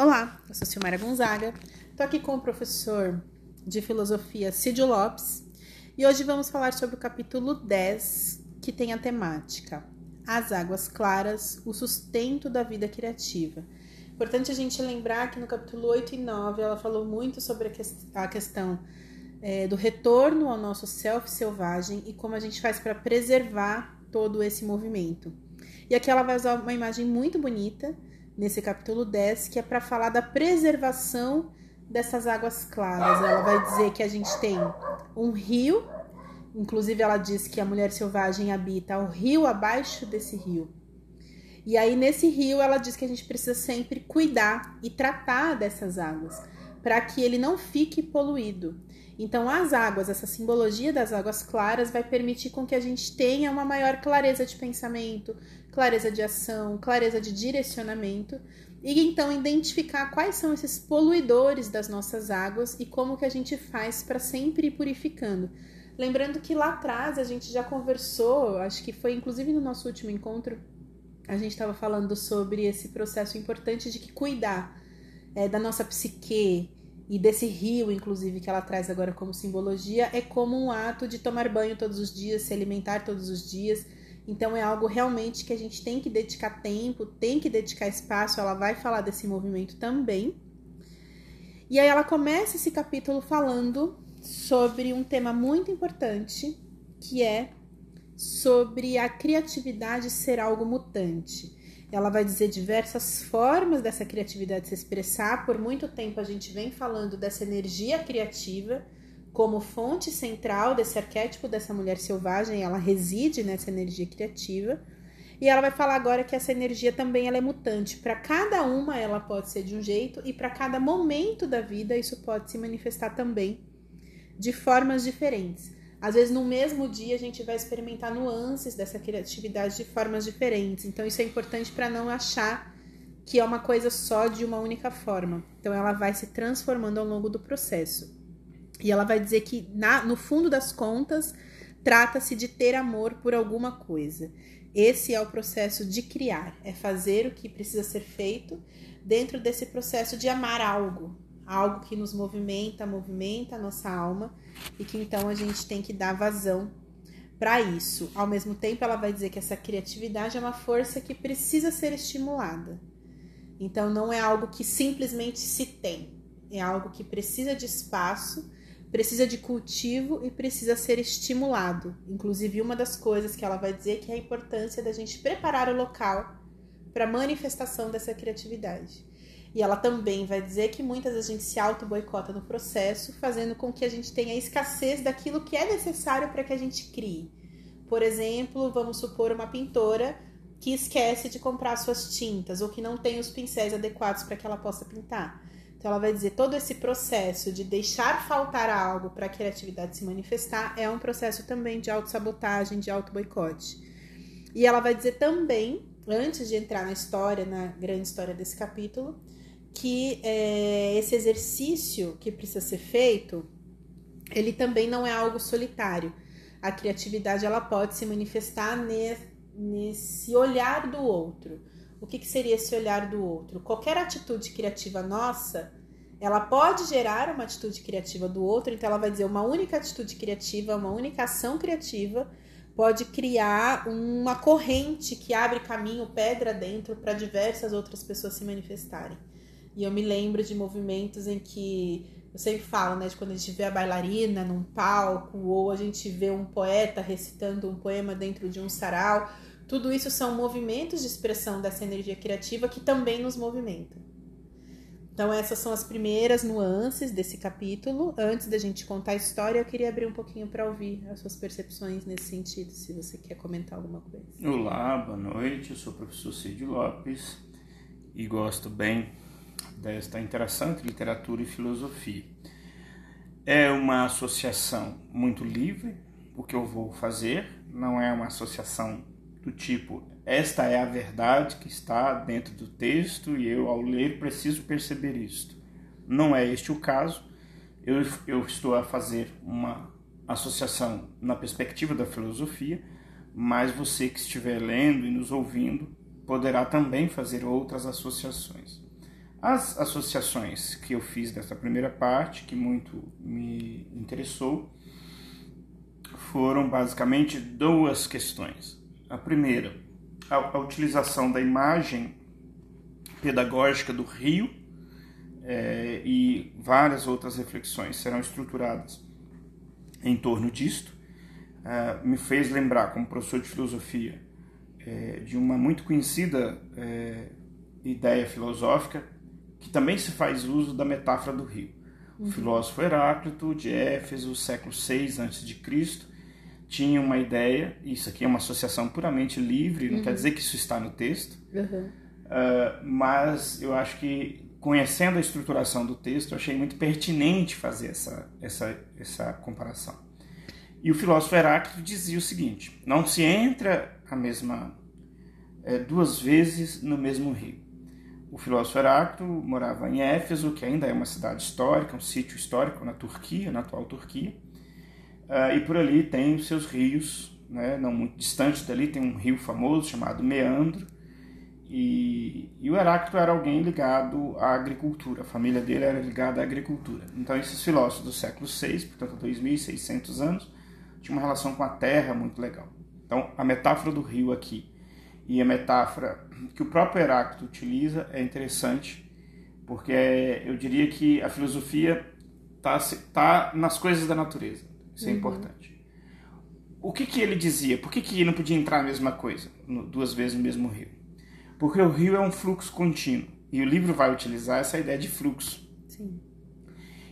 Olá, eu sou Silmara Gonzaga, estou aqui com o professor de filosofia Cídio Lopes e hoje vamos falar sobre o capítulo 10, que tem a temática As Águas Claras, o sustento da vida criativa. Importante a gente lembrar que no capítulo 8 e 9 ela falou muito sobre a questão é, do retorno ao nosso self selvagem e como a gente faz para preservar todo esse movimento. E aqui ela vai usar uma imagem muito bonita nesse capítulo 10, que é para falar da preservação dessas águas claras. Ela vai dizer que a gente tem um rio, inclusive ela diz que a mulher selvagem habita o rio abaixo desse rio. E aí nesse rio ela diz que a gente precisa sempre cuidar e tratar dessas águas, para que ele não fique poluído. Então as águas, essa simbologia das águas claras vai permitir com que a gente tenha uma maior clareza de pensamento, clareza de ação, clareza de direcionamento e então identificar quais são esses poluidores das nossas águas e como que a gente faz para sempre ir purificando. Lembrando que lá atrás a gente já conversou, acho que foi inclusive no nosso último encontro, a gente estava falando sobre esse processo importante de que cuidar é, da nossa psique e desse rio, inclusive, que ela traz agora como simbologia, é como um ato de tomar banho todos os dias, se alimentar todos os dias então é algo realmente que a gente tem que dedicar tempo, tem que dedicar espaço. Ela vai falar desse movimento também. E aí ela começa esse capítulo falando sobre um tema muito importante, que é sobre a criatividade ser algo mutante. Ela vai dizer diversas formas dessa criatividade se expressar. Por muito tempo a gente vem falando dessa energia criativa como fonte central desse arquétipo dessa mulher selvagem, ela reside nessa energia criativa. E ela vai falar agora que essa energia também ela é mutante. Para cada uma ela pode ser de um jeito e para cada momento da vida isso pode se manifestar também de formas diferentes. Às vezes no mesmo dia a gente vai experimentar nuances dessa criatividade de formas diferentes. Então isso é importante para não achar que é uma coisa só de uma única forma. Então ela vai se transformando ao longo do processo. E ela vai dizer que, na, no fundo das contas, trata-se de ter amor por alguma coisa. Esse é o processo de criar, é fazer o que precisa ser feito dentro desse processo de amar algo, algo que nos movimenta, movimenta a nossa alma e que então a gente tem que dar vazão para isso. Ao mesmo tempo, ela vai dizer que essa criatividade é uma força que precisa ser estimulada. Então, não é algo que simplesmente se tem, é algo que precisa de espaço precisa de cultivo e precisa ser estimulado. Inclusive, uma das coisas que ela vai dizer que é a importância da gente preparar o local para a manifestação dessa criatividade. E ela também vai dizer que muitas vezes a gente se auto-boicota no processo, fazendo com que a gente tenha escassez daquilo que é necessário para que a gente crie. Por exemplo, vamos supor uma pintora que esquece de comprar suas tintas ou que não tem os pincéis adequados para que ela possa pintar. Então, ela vai dizer todo esse processo de deixar faltar algo para a criatividade se manifestar é um processo também de autossabotagem, de auto-boicote. E ela vai dizer também, antes de entrar na história, na grande história desse capítulo, que é, esse exercício que precisa ser feito, ele também não é algo solitário. A criatividade ela pode se manifestar nesse olhar do outro. O que, que seria esse olhar do outro? Qualquer atitude criativa nossa, ela pode gerar uma atitude criativa do outro, então ela vai dizer uma única atitude criativa, uma única ação criativa pode criar uma corrente que abre caminho pedra dentro para diversas outras pessoas se manifestarem. E eu me lembro de movimentos em que eu sempre falo, né, de quando a gente vê a bailarina num palco ou a gente vê um poeta recitando um poema dentro de um sarau, tudo isso são movimentos de expressão dessa energia criativa que também nos movimentam. Então, essas são as primeiras nuances desse capítulo. Antes da gente contar a história, eu queria abrir um pouquinho para ouvir as suas percepções nesse sentido, se você quer comentar alguma coisa. Olá, boa noite. Eu sou o professor Cid Lopes e gosto bem desta interação entre literatura e filosofia. É uma associação muito livre, o que eu vou fazer, não é uma associação do tipo, esta é a verdade que está dentro do texto e eu, ao ler, preciso perceber isto. Não é este o caso. Eu, eu estou a fazer uma associação na perspectiva da filosofia, mas você que estiver lendo e nos ouvindo poderá também fazer outras associações. As associações que eu fiz dessa primeira parte, que muito me interessou, foram basicamente duas questões. A primeira, a, a utilização da imagem pedagógica do rio é, e várias outras reflexões serão estruturadas em torno disto. É, me fez lembrar, como professor de filosofia, é, de uma muito conhecida ideia filosófica que também se faz uso da metáfora do rio. O uhum. filósofo Heráclito, de Éfeso, século 6 a.C., tinha uma ideia, isso aqui é uma associação puramente livre, não uhum. quer dizer que isso está no texto, uhum. uh, mas eu acho que conhecendo a estruturação do texto, eu achei muito pertinente fazer essa, essa, essa comparação. E o filósofo Heráclito dizia o seguinte: não se entra a mesma é, duas vezes no mesmo rio. O filósofo Heráclito morava em Éfeso, que ainda é uma cidade histórica, um sítio histórico na Turquia, na atual Turquia. Uh, e por ali tem os seus rios, né, não muito distante dali tem um rio famoso chamado Meandro. E, e o Heráclito era alguém ligado à agricultura, a família dele era ligada à agricultura. Então esses filósofos do século VI, portanto 2.600 anos, tinham uma relação com a terra muito legal. Então a metáfora do rio aqui e a metáfora que o próprio Heráclito utiliza é interessante, porque eu diria que a filosofia está tá nas coisas da natureza. Isso é uhum. importante. O que, que ele dizia? Por que, que não podia entrar a mesma coisa, duas vezes no mesmo rio? Porque o rio é um fluxo contínuo. E o livro vai utilizar essa ideia de fluxo. Sim.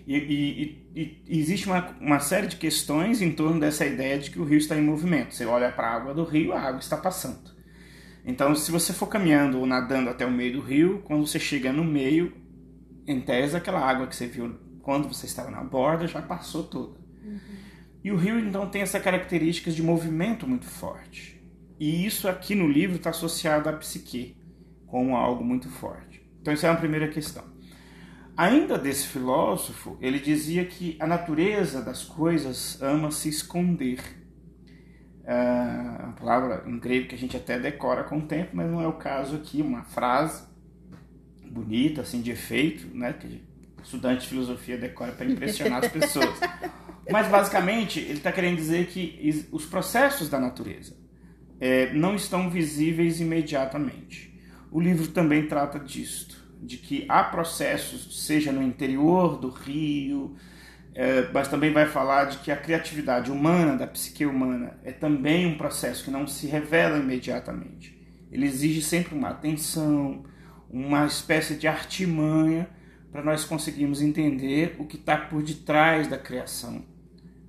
E, e, e, e, existe uma, uma série de questões em torno dessa ideia de que o rio está em movimento. Você olha para a água do rio, a água está passando. Então, se você for caminhando ou nadando até o meio do rio, quando você chega no meio, em tese, aquela água que você viu quando você estava na borda já passou toda. Uhum. E o rio, então, tem essa característica de movimento muito forte. E isso aqui no livro está associado à psique, como algo muito forte. Então, essa é a primeira questão. Ainda desse filósofo, ele dizia que a natureza das coisas ama se esconder é uma palavra em grego que a gente até decora com o tempo, mas não é o caso aqui, uma frase bonita, assim, de efeito, né, que estudante de filosofia decora para impressionar as pessoas. Mas basicamente ele está querendo dizer que os processos da natureza é, não estão visíveis imediatamente. O livro também trata disto, de que há processos, seja no interior do rio, é, mas também vai falar de que a criatividade humana, da psique humana, é também um processo que não se revela imediatamente. Ele exige sempre uma atenção, uma espécie de artimanha para nós conseguirmos entender o que está por detrás da criação.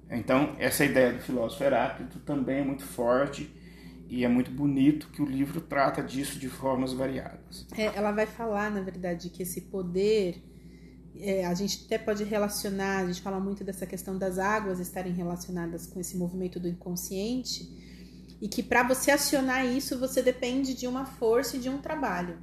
Então, essa ideia do filósofo Heráclito também é muito forte e é muito bonito que o livro trata disso de formas variadas. É, ela vai falar, na verdade, que esse poder é, a gente até pode relacionar, a gente fala muito dessa questão das águas estarem relacionadas com esse movimento do inconsciente, e que para você acionar isso, você depende de uma força e de um trabalho.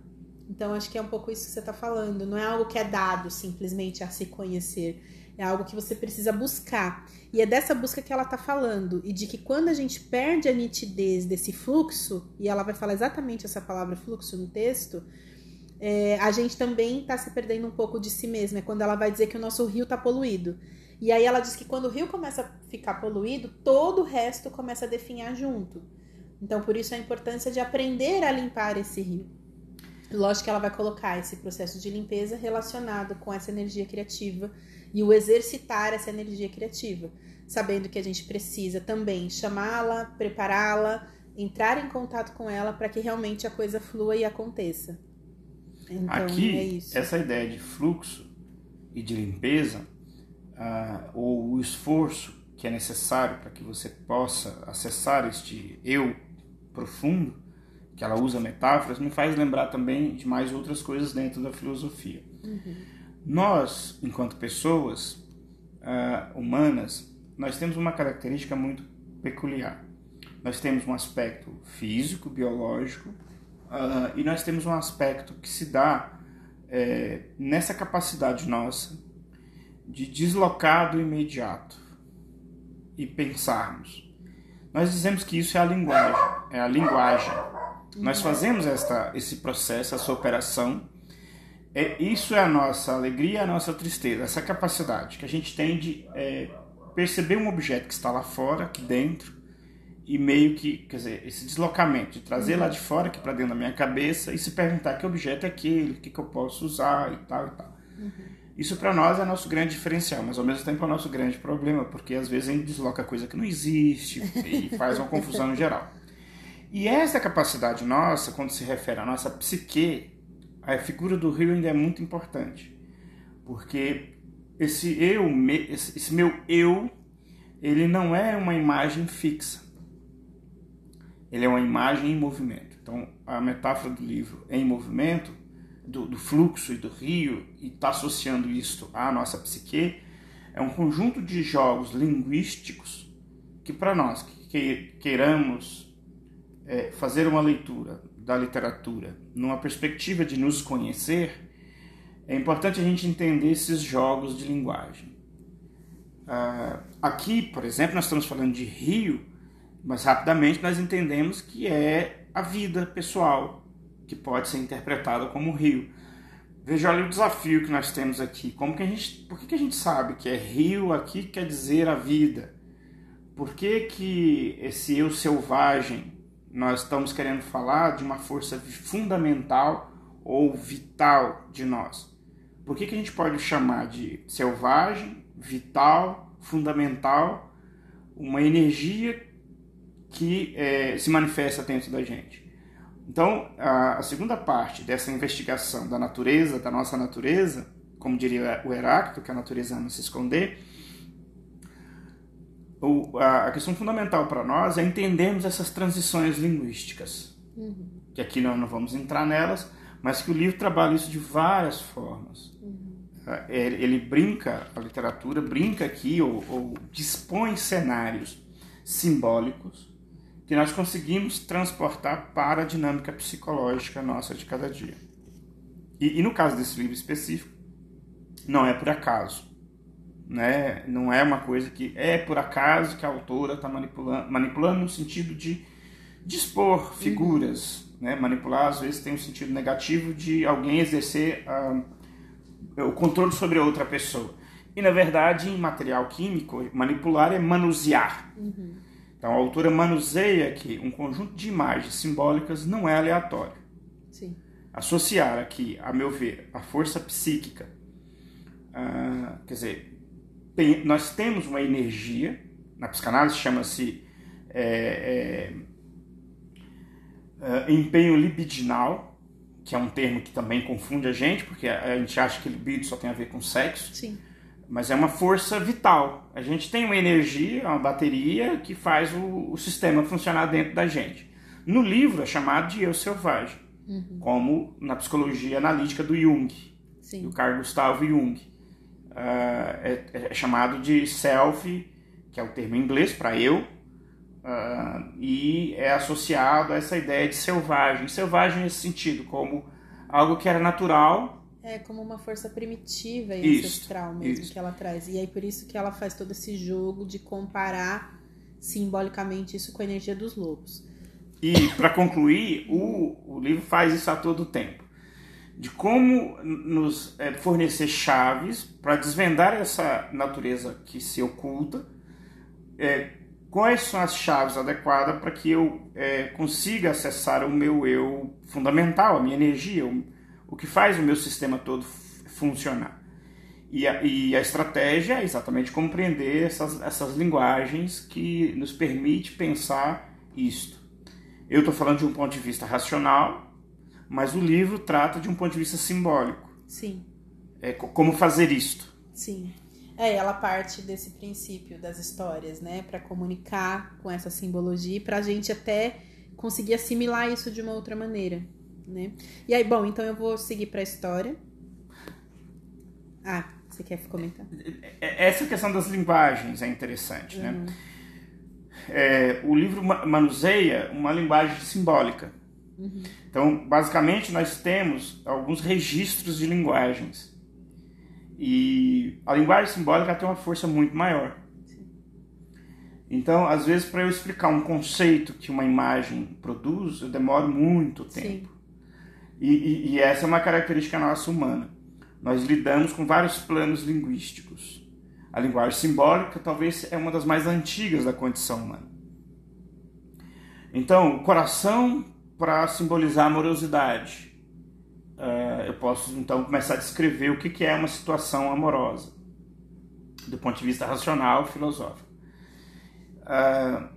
Então, acho que é um pouco isso que você está falando. Não é algo que é dado simplesmente a se conhecer. É algo que você precisa buscar. E é dessa busca que ela está falando. E de que quando a gente perde a nitidez desse fluxo, e ela vai falar exatamente essa palavra fluxo no texto, é, a gente também está se perdendo um pouco de si mesma. É quando ela vai dizer que o nosso rio está poluído. E aí ela diz que quando o rio começa a ficar poluído, todo o resto começa a definhar junto. Então, por isso a importância de aprender a limpar esse rio. Lógico que ela vai colocar esse processo de limpeza relacionado com essa energia criativa e o exercitar essa energia criativa, sabendo que a gente precisa também chamá-la, prepará-la, entrar em contato com ela para que realmente a coisa flua e aconteça. Então, Aqui, é essa ideia de fluxo e de limpeza, uh, ou o esforço que é necessário para que você possa acessar este eu profundo, que ela usa metáforas, me faz lembrar também de mais outras coisas dentro da filosofia. Uhum. Nós, enquanto pessoas uh, humanas, nós temos uma característica muito peculiar. Nós temos um aspecto físico, biológico, Uh, e nós temos um aspecto que se dá é, nessa capacidade nossa de deslocar do imediato e pensarmos. Nós dizemos que isso é a linguagem, é a linguagem. Nós fazemos esta, esse processo, essa operação é, isso é a nossa alegria, a nossa tristeza, essa capacidade que a gente tem de é, perceber um objeto que está lá fora, aqui dentro, e meio que, quer dizer, esse deslocamento, de trazer uhum. lá de fora aqui para dentro da minha cabeça e se perguntar que objeto é aquele, o que, que eu posso usar e tal e tal. Uhum. Isso para nós é nosso grande diferencial, mas ao mesmo tempo é o nosso grande problema, porque às vezes a gente desloca coisa que não existe e faz uma confusão no geral. E essa capacidade nossa, quando se refere à nossa psique, a figura do rio ainda é muito importante. Porque esse eu, esse meu eu, ele não é uma imagem fixa. Ele é uma imagem em movimento. Então, a metáfora do livro em movimento, do, do fluxo e do rio, e está associando isso à nossa psique, é um conjunto de jogos linguísticos que, para nós que queiramos é, fazer uma leitura da literatura numa perspectiva de nos conhecer, é importante a gente entender esses jogos de linguagem. Uh, aqui, por exemplo, nós estamos falando de rio, mas rapidamente nós entendemos que é a vida pessoal, que pode ser interpretada como rio. Veja ali o desafio que nós temos aqui. Como que a gente, por que, que a gente sabe que é rio aqui quer dizer a vida? Por que, que esse eu selvagem nós estamos querendo falar de uma força fundamental ou vital de nós. Por que, que a gente pode chamar de selvagem, vital, fundamental, uma energia que é, se manifesta dentro da gente? Então, a, a segunda parte dessa investigação da natureza, da nossa natureza, como diria o Heráclito, que a natureza ama se esconder, o, a, a, questão fundamental para nós é entendermos essas transições linguísticas. Uhum. Que aqui não, não vamos entrar nelas, mas que o livro trabalha isso de várias formas. Uhum. É, ele, ele, brinca, a literatura brinca aqui, ou, ou dispõe cenários simbólicos que nós conseguimos transportar para a dinâmica psicológica nossa de cada dia. E, e no caso desse livro específico, não é por acaso né? Não é uma coisa que é por acaso que a autora está manipulando, manipulando no sentido de dispor figuras, uhum. né? Manipular às vezes tem um sentido negativo de alguém exercer uh, o controle sobre outra pessoa. E na verdade, em material químico, manipular é manusear. Uhum. Então a autora manuseia que um conjunto de imagens simbólicas não é aleatório. Sim. Associar aqui, a meu ver, a força psíquica, uh, quer dizer, tem, nós temos uma energia, na psicanálise chama-se é, é, é, empenho libidinal, que é um termo que também confunde a gente, porque a, gente acha que libido só tem a ver com sexo. Sim. Mas é uma força vital. A gente tem uma energia, uma bateria que faz o, o sistema funcionar dentro da gente. No livro é chamado de eu selvagem, uhum. como na psicologia analítica do Jung, Sim. do Carl Gustavo Jung é, é, chamado de self, que é o termo em inglês para eu, uh, e é associado a essa ideia de selvagem. Selvagem nesse sentido, como algo que era natural. É como uma força primitiva e isso, ancestral mesmo isso. que ela traz. E aí por isso que ela faz todo esse jogo de comparar simbolicamente isso com a energia dos lobos. E para concluir, o, o livro faz isso a todo tempo de como nos é, fornecer chaves para desvendar essa natureza que se oculta, é, quais são as chaves adequadas para que eu é, consiga acessar o meu eu fundamental, a minha energia, o, o que faz o meu sistema todo funcionar. E a, e a, estratégia é exatamente compreender essas, essas linguagens que nos permite pensar isto. Eu estou falando de um ponto de vista racional, mas o livro trata de um ponto de vista simbólico. Sim. É como fazer isto. Sim. É, ela parte desse princípio das histórias, né, para comunicar com essa simbologia, para a gente até conseguir assimilar isso de uma outra maneira, né? E aí, bom, então eu vou seguir para a história. Ah, você quer comentar? É, essa questão das linguagens é interessante, né? uhum. né? É, o livro manuseia uma linguagem simbólica Uhum. Então, basicamente, nós temos alguns registros de linguagens. E a linguagem simbólica tem uma força muito maior. Então, às vezes, para eu explicar um conceito que uma imagem produz, eu demoro muito tempo. E, e, e essa é uma característica nossa humana. Nós lidamos com vários planos linguísticos. A linguagem simbólica talvez é uma das mais antigas da condição humana. Então, o coração para simbolizar amorosidade. Uh, eu posso então começar a descrever o que é uma situação amorosa, do ponto de vista racional, filosófico. Uh,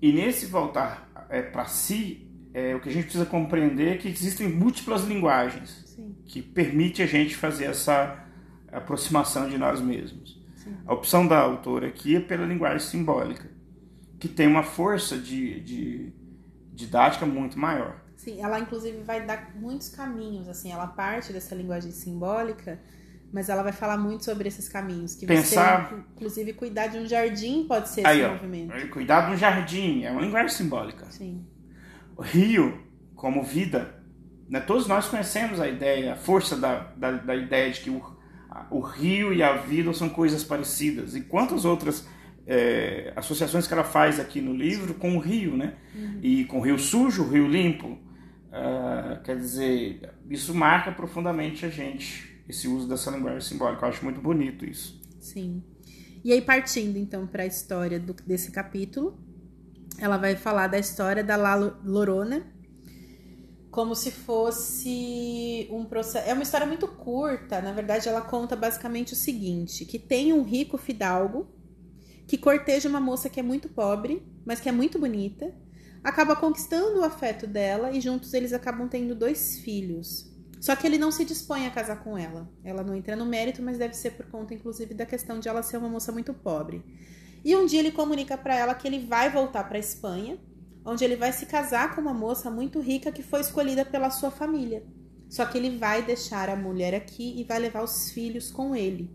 e nesse voltar é, para si, é, o que a gente precisa compreender é que existem múltiplas linguagens Sim. que permite a gente fazer essa aproximação de nós mesmos. Sim. A opção da autora aqui é pela linguagem simbólica, que tem uma força de, de didática muito maior. Sim, ela inclusive vai dar muitos caminhos, assim, ela parte dessa linguagem simbólica, mas ela vai falar muito sobre esses caminhos. Que Pensar... Você, inclusive, cuidar de um jardim pode ser Aí, esse ó, movimento. Cuidar de um jardim, é uma linguagem simbólica. Sim. O rio, como vida, né? todos nós conhecemos a ideia, a força da, da, da ideia de que o, o rio e a vida são coisas parecidas. E quantas outras é, associações que ela faz aqui no livro com o rio, né? Uhum. E com o rio sujo, o rio limpo. Uh, quer dizer, isso marca profundamente a gente, esse uso dessa linguagem simbólica. Eu acho muito bonito isso. Sim. E aí, partindo então para a história do, desse capítulo, ela vai falar da história da La Lorona, como se fosse um processo. É uma história muito curta, na verdade, ela conta basicamente o seguinte: que tem um rico fidalgo que corteja uma moça que é muito pobre, mas que é muito bonita, acaba conquistando o afeto dela e juntos eles acabam tendo dois filhos. Só que ele não se dispõe a casar com ela. Ela não entra no mérito, mas deve ser por conta, inclusive, da questão de ela ser uma moça muito pobre. E um dia ele comunica para ela que ele vai voltar para Espanha, onde ele vai se casar com uma moça muito rica que foi escolhida pela sua família. Só que ele vai deixar a mulher aqui e vai levar os filhos com ele.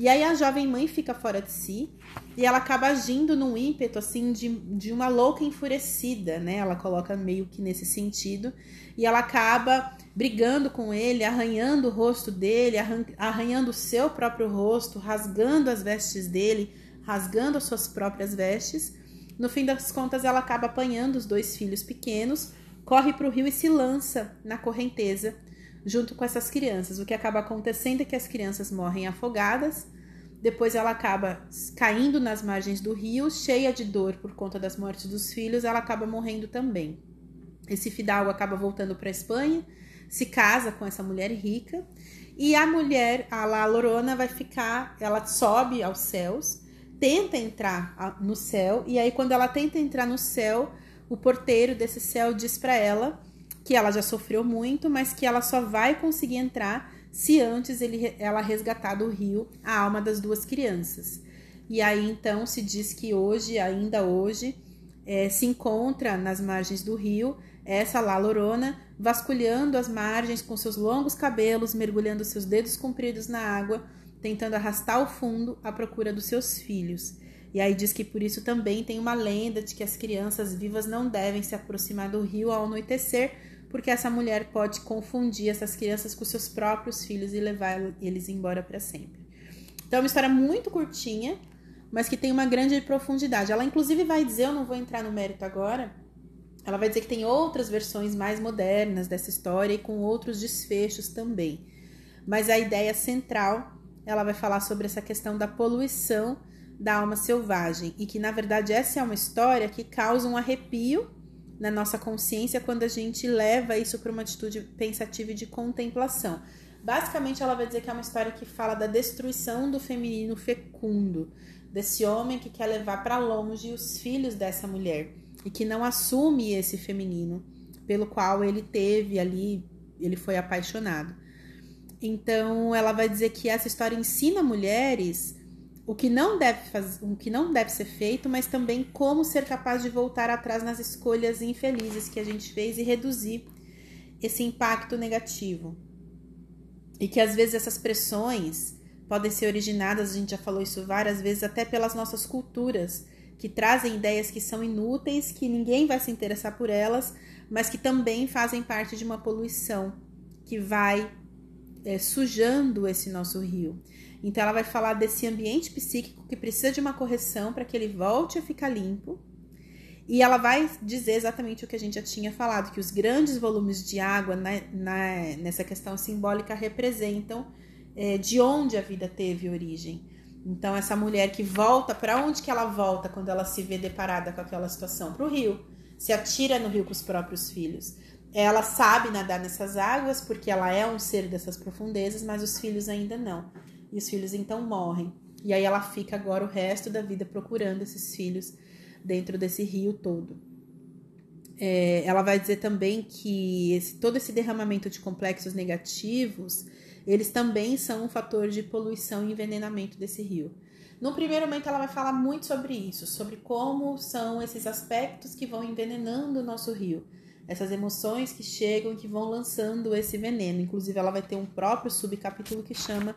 E aí a jovem mãe fica fora de si e ela acaba agindo num ímpeto assim de, de uma louca enfurecida, né? Ela coloca meio que nesse sentido e ela acaba brigando com ele, arranhando o rosto dele, arranhando o seu próprio rosto, rasgando as vestes dele, rasgando as suas próprias vestes. No fim das contas, ela acaba apanhando os dois filhos pequenos, corre para o rio e se lança na correnteza junto com essas crianças. O que acaba acontecendo é que as crianças morrem afogadas, depois ela acaba caindo nas margens do rio, cheia de dor por conta das mortes dos filhos, ela acaba morrendo também. Esse fidalgo acaba voltando para a Espanha, se casa com essa mulher rica, e a mulher, a La Lorona, vai ficar, ela sobe aos céus, tenta entrar no céu, e aí quando ela tenta entrar no céu, o porteiro desse céu diz para ela que ela já sofreu muito, mas que ela só vai conseguir entrar se antes ele, ela resgatar do rio a alma das duas crianças. E aí então se diz que hoje, ainda hoje, é, se encontra nas margens do rio essa lá lorona vasculhando as margens com seus longos cabelos, mergulhando seus dedos compridos na água, tentando arrastar o fundo à procura dos seus filhos. E aí diz que por isso também tem uma lenda de que as crianças vivas não devem se aproximar do rio ao anoitecer, porque essa mulher pode confundir essas crianças com seus próprios filhos e levar eles embora para sempre. Então é uma história muito curtinha, mas que tem uma grande profundidade. Ela inclusive vai dizer, eu não vou entrar no mérito agora, ela vai dizer que tem outras versões mais modernas dessa história e com outros desfechos também. Mas a ideia central, ela vai falar sobre essa questão da poluição da alma selvagem e que na verdade essa é uma história que causa um arrepio na nossa consciência quando a gente leva isso para uma atitude pensativa e de contemplação. Basicamente, ela vai dizer que é uma história que fala da destruição do feminino fecundo, desse homem que quer levar para longe os filhos dessa mulher e que não assume esse feminino pelo qual ele teve ali, ele foi apaixonado. Então, ela vai dizer que essa história ensina mulheres o que não deve fazer, o que não deve ser feito, mas também como ser capaz de voltar atrás nas escolhas infelizes que a gente fez e reduzir esse impacto negativo. E que às vezes essas pressões podem ser originadas, a gente já falou isso várias vezes, até pelas nossas culturas, que trazem ideias que são inúteis, que ninguém vai se interessar por elas, mas que também fazem parte de uma poluição que vai é, sujando esse nosso rio. Então, ela vai falar desse ambiente psíquico que precisa de uma correção para que ele volte a ficar limpo E ela vai dizer exatamente o que a gente já tinha falado, que os grandes volumes de água na, na, nessa questão simbólica representam é, de onde a vida teve origem. Então, essa mulher que volta, para onde que ela volta quando ela se vê deparada com aquela situação? Para o rio. Se atira no rio com os próprios filhos. Ela sabe nadar nessas águas porque ela é um ser dessas profundezas, mas os filhos ainda não. E os filhos então morrem. E aí ela fica agora o resto da vida procurando esses filhos dentro desse rio todo. É, ela vai dizer também que esse, todo esse derramamento de complexos negativos eles também são um fator de poluição e envenenamento desse rio. No primeiro momento, ela vai falar muito sobre isso, sobre como são esses aspectos que vão envenenando o nosso rio, essas emoções que chegam e que vão lançando esse veneno. Inclusive, ela vai ter um próprio subcapítulo que chama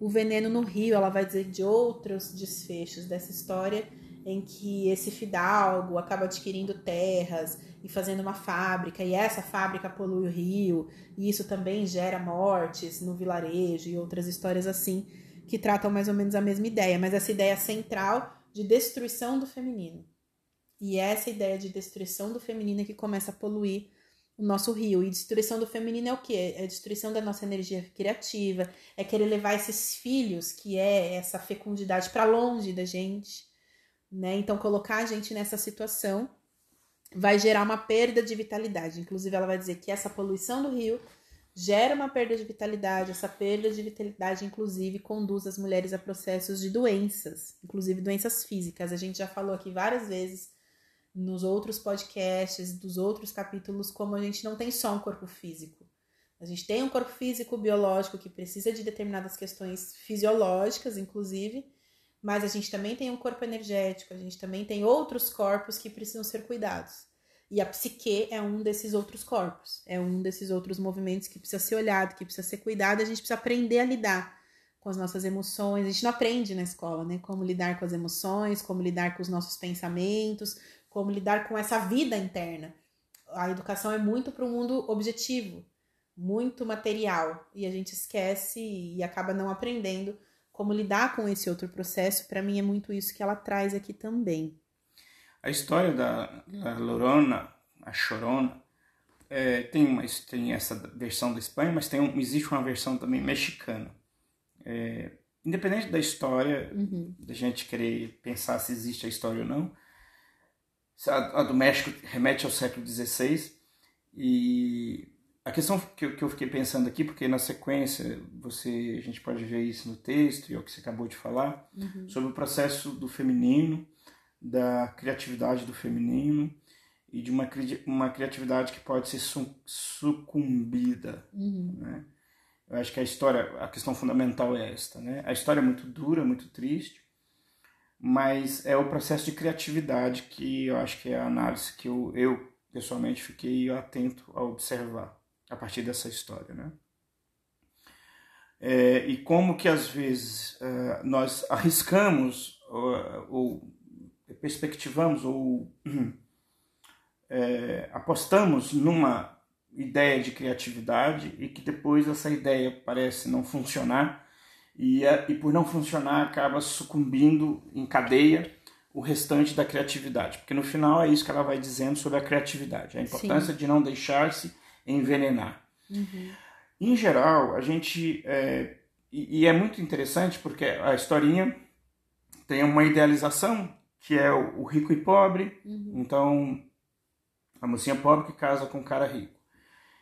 O Veneno no Rio. Ela vai dizer de outros desfechos dessa história em que esse fidalgo acaba adquirindo terras e fazendo uma fábrica, e essa fábrica polui o rio, e isso também gera mortes no vilarejo e outras histórias assim que tratam mais ou menos a mesma ideia, mas essa ideia central de destruição do feminino. E essa ideia de destruição do feminino é que começa a poluir o nosso rio. E destruição do feminino é o quê? É a destruição da nossa energia criativa, é querer levar esses filhos, que é essa fecundidade, para longe da gente né? Então, colocar a gente nessa situação vai gerar uma perda de vitalidade. Inclusive, ela vai dizer que essa poluição do rio gera uma perda de vitalidade. Essa perda de vitalidade, inclusive, conduz as mulheres a processos de doenças, inclusive doenças físicas. A gente já falou aqui várias vezes nos outros podcasts, dos outros capítulos, como a gente não tem só um corpo físico. A gente tem um corpo físico biológico que precisa de determinadas questões fisiológicas, inclusive, mas a gente também tem um corpo energético, a gente também tem outros corpos que precisam ser cuidados. E a psique é um desses outros corpos, é um desses outros movimentos que precisa ser olhado, que precisa ser cuidado, a gente precisa aprender a lidar com as nossas emoções. A gente não aprende na escola, né? Como lidar com as emoções, como lidar com os nossos pensamentos, como lidar com essa vida interna. A educação é muito para o mundo objetivo, muito material, e a gente esquece e acaba não aprendendo como lidar com esse outro processo, para mim é muito isso que ela traz aqui também. A história da, da Lorona, a Chorona, é, tem, uma, tem essa versão da Espanha, mas tem um, existe uma versão também mexicana. É, independente da história, uhum. da gente querer pensar se existe a história ou não, a, do México remete ao século XVI e a questão que eu, que eu fiquei pensando aqui, porque na sequência você a gente pode ver isso no texto e é o que você acabou de falar, uhum. sobre o processo do feminino, da criatividade do feminino e de uma, uma criatividade que pode ser sucumbida. Uhum. Né? Eu acho que a história, a questão fundamental é esta. Né? A história é muito dura, muito triste, mas é o processo de criatividade que eu acho que é a análise que eu, eu pessoalmente fiquei atento a observar a partir dessa história, né? É, e como que às vezes uh, nós arriscamos ou, perspectivamos ou é, apostamos numa ideia de criatividade e que depois essa ideia parece não funcionar e, e por não funcionar acaba sucumbindo em cadeia o restante da criatividade, porque no final é isso que ela vai dizendo sobre a criatividade, a importância Sim. de não deixar-se envenenar. Uhum. Em geral, a gente. É, e, e, é muito interessante porque a historinha tem uma idealização que é o, o rico e pobre. Uhum. Então, a mocinha pobre que casa com o cara rico.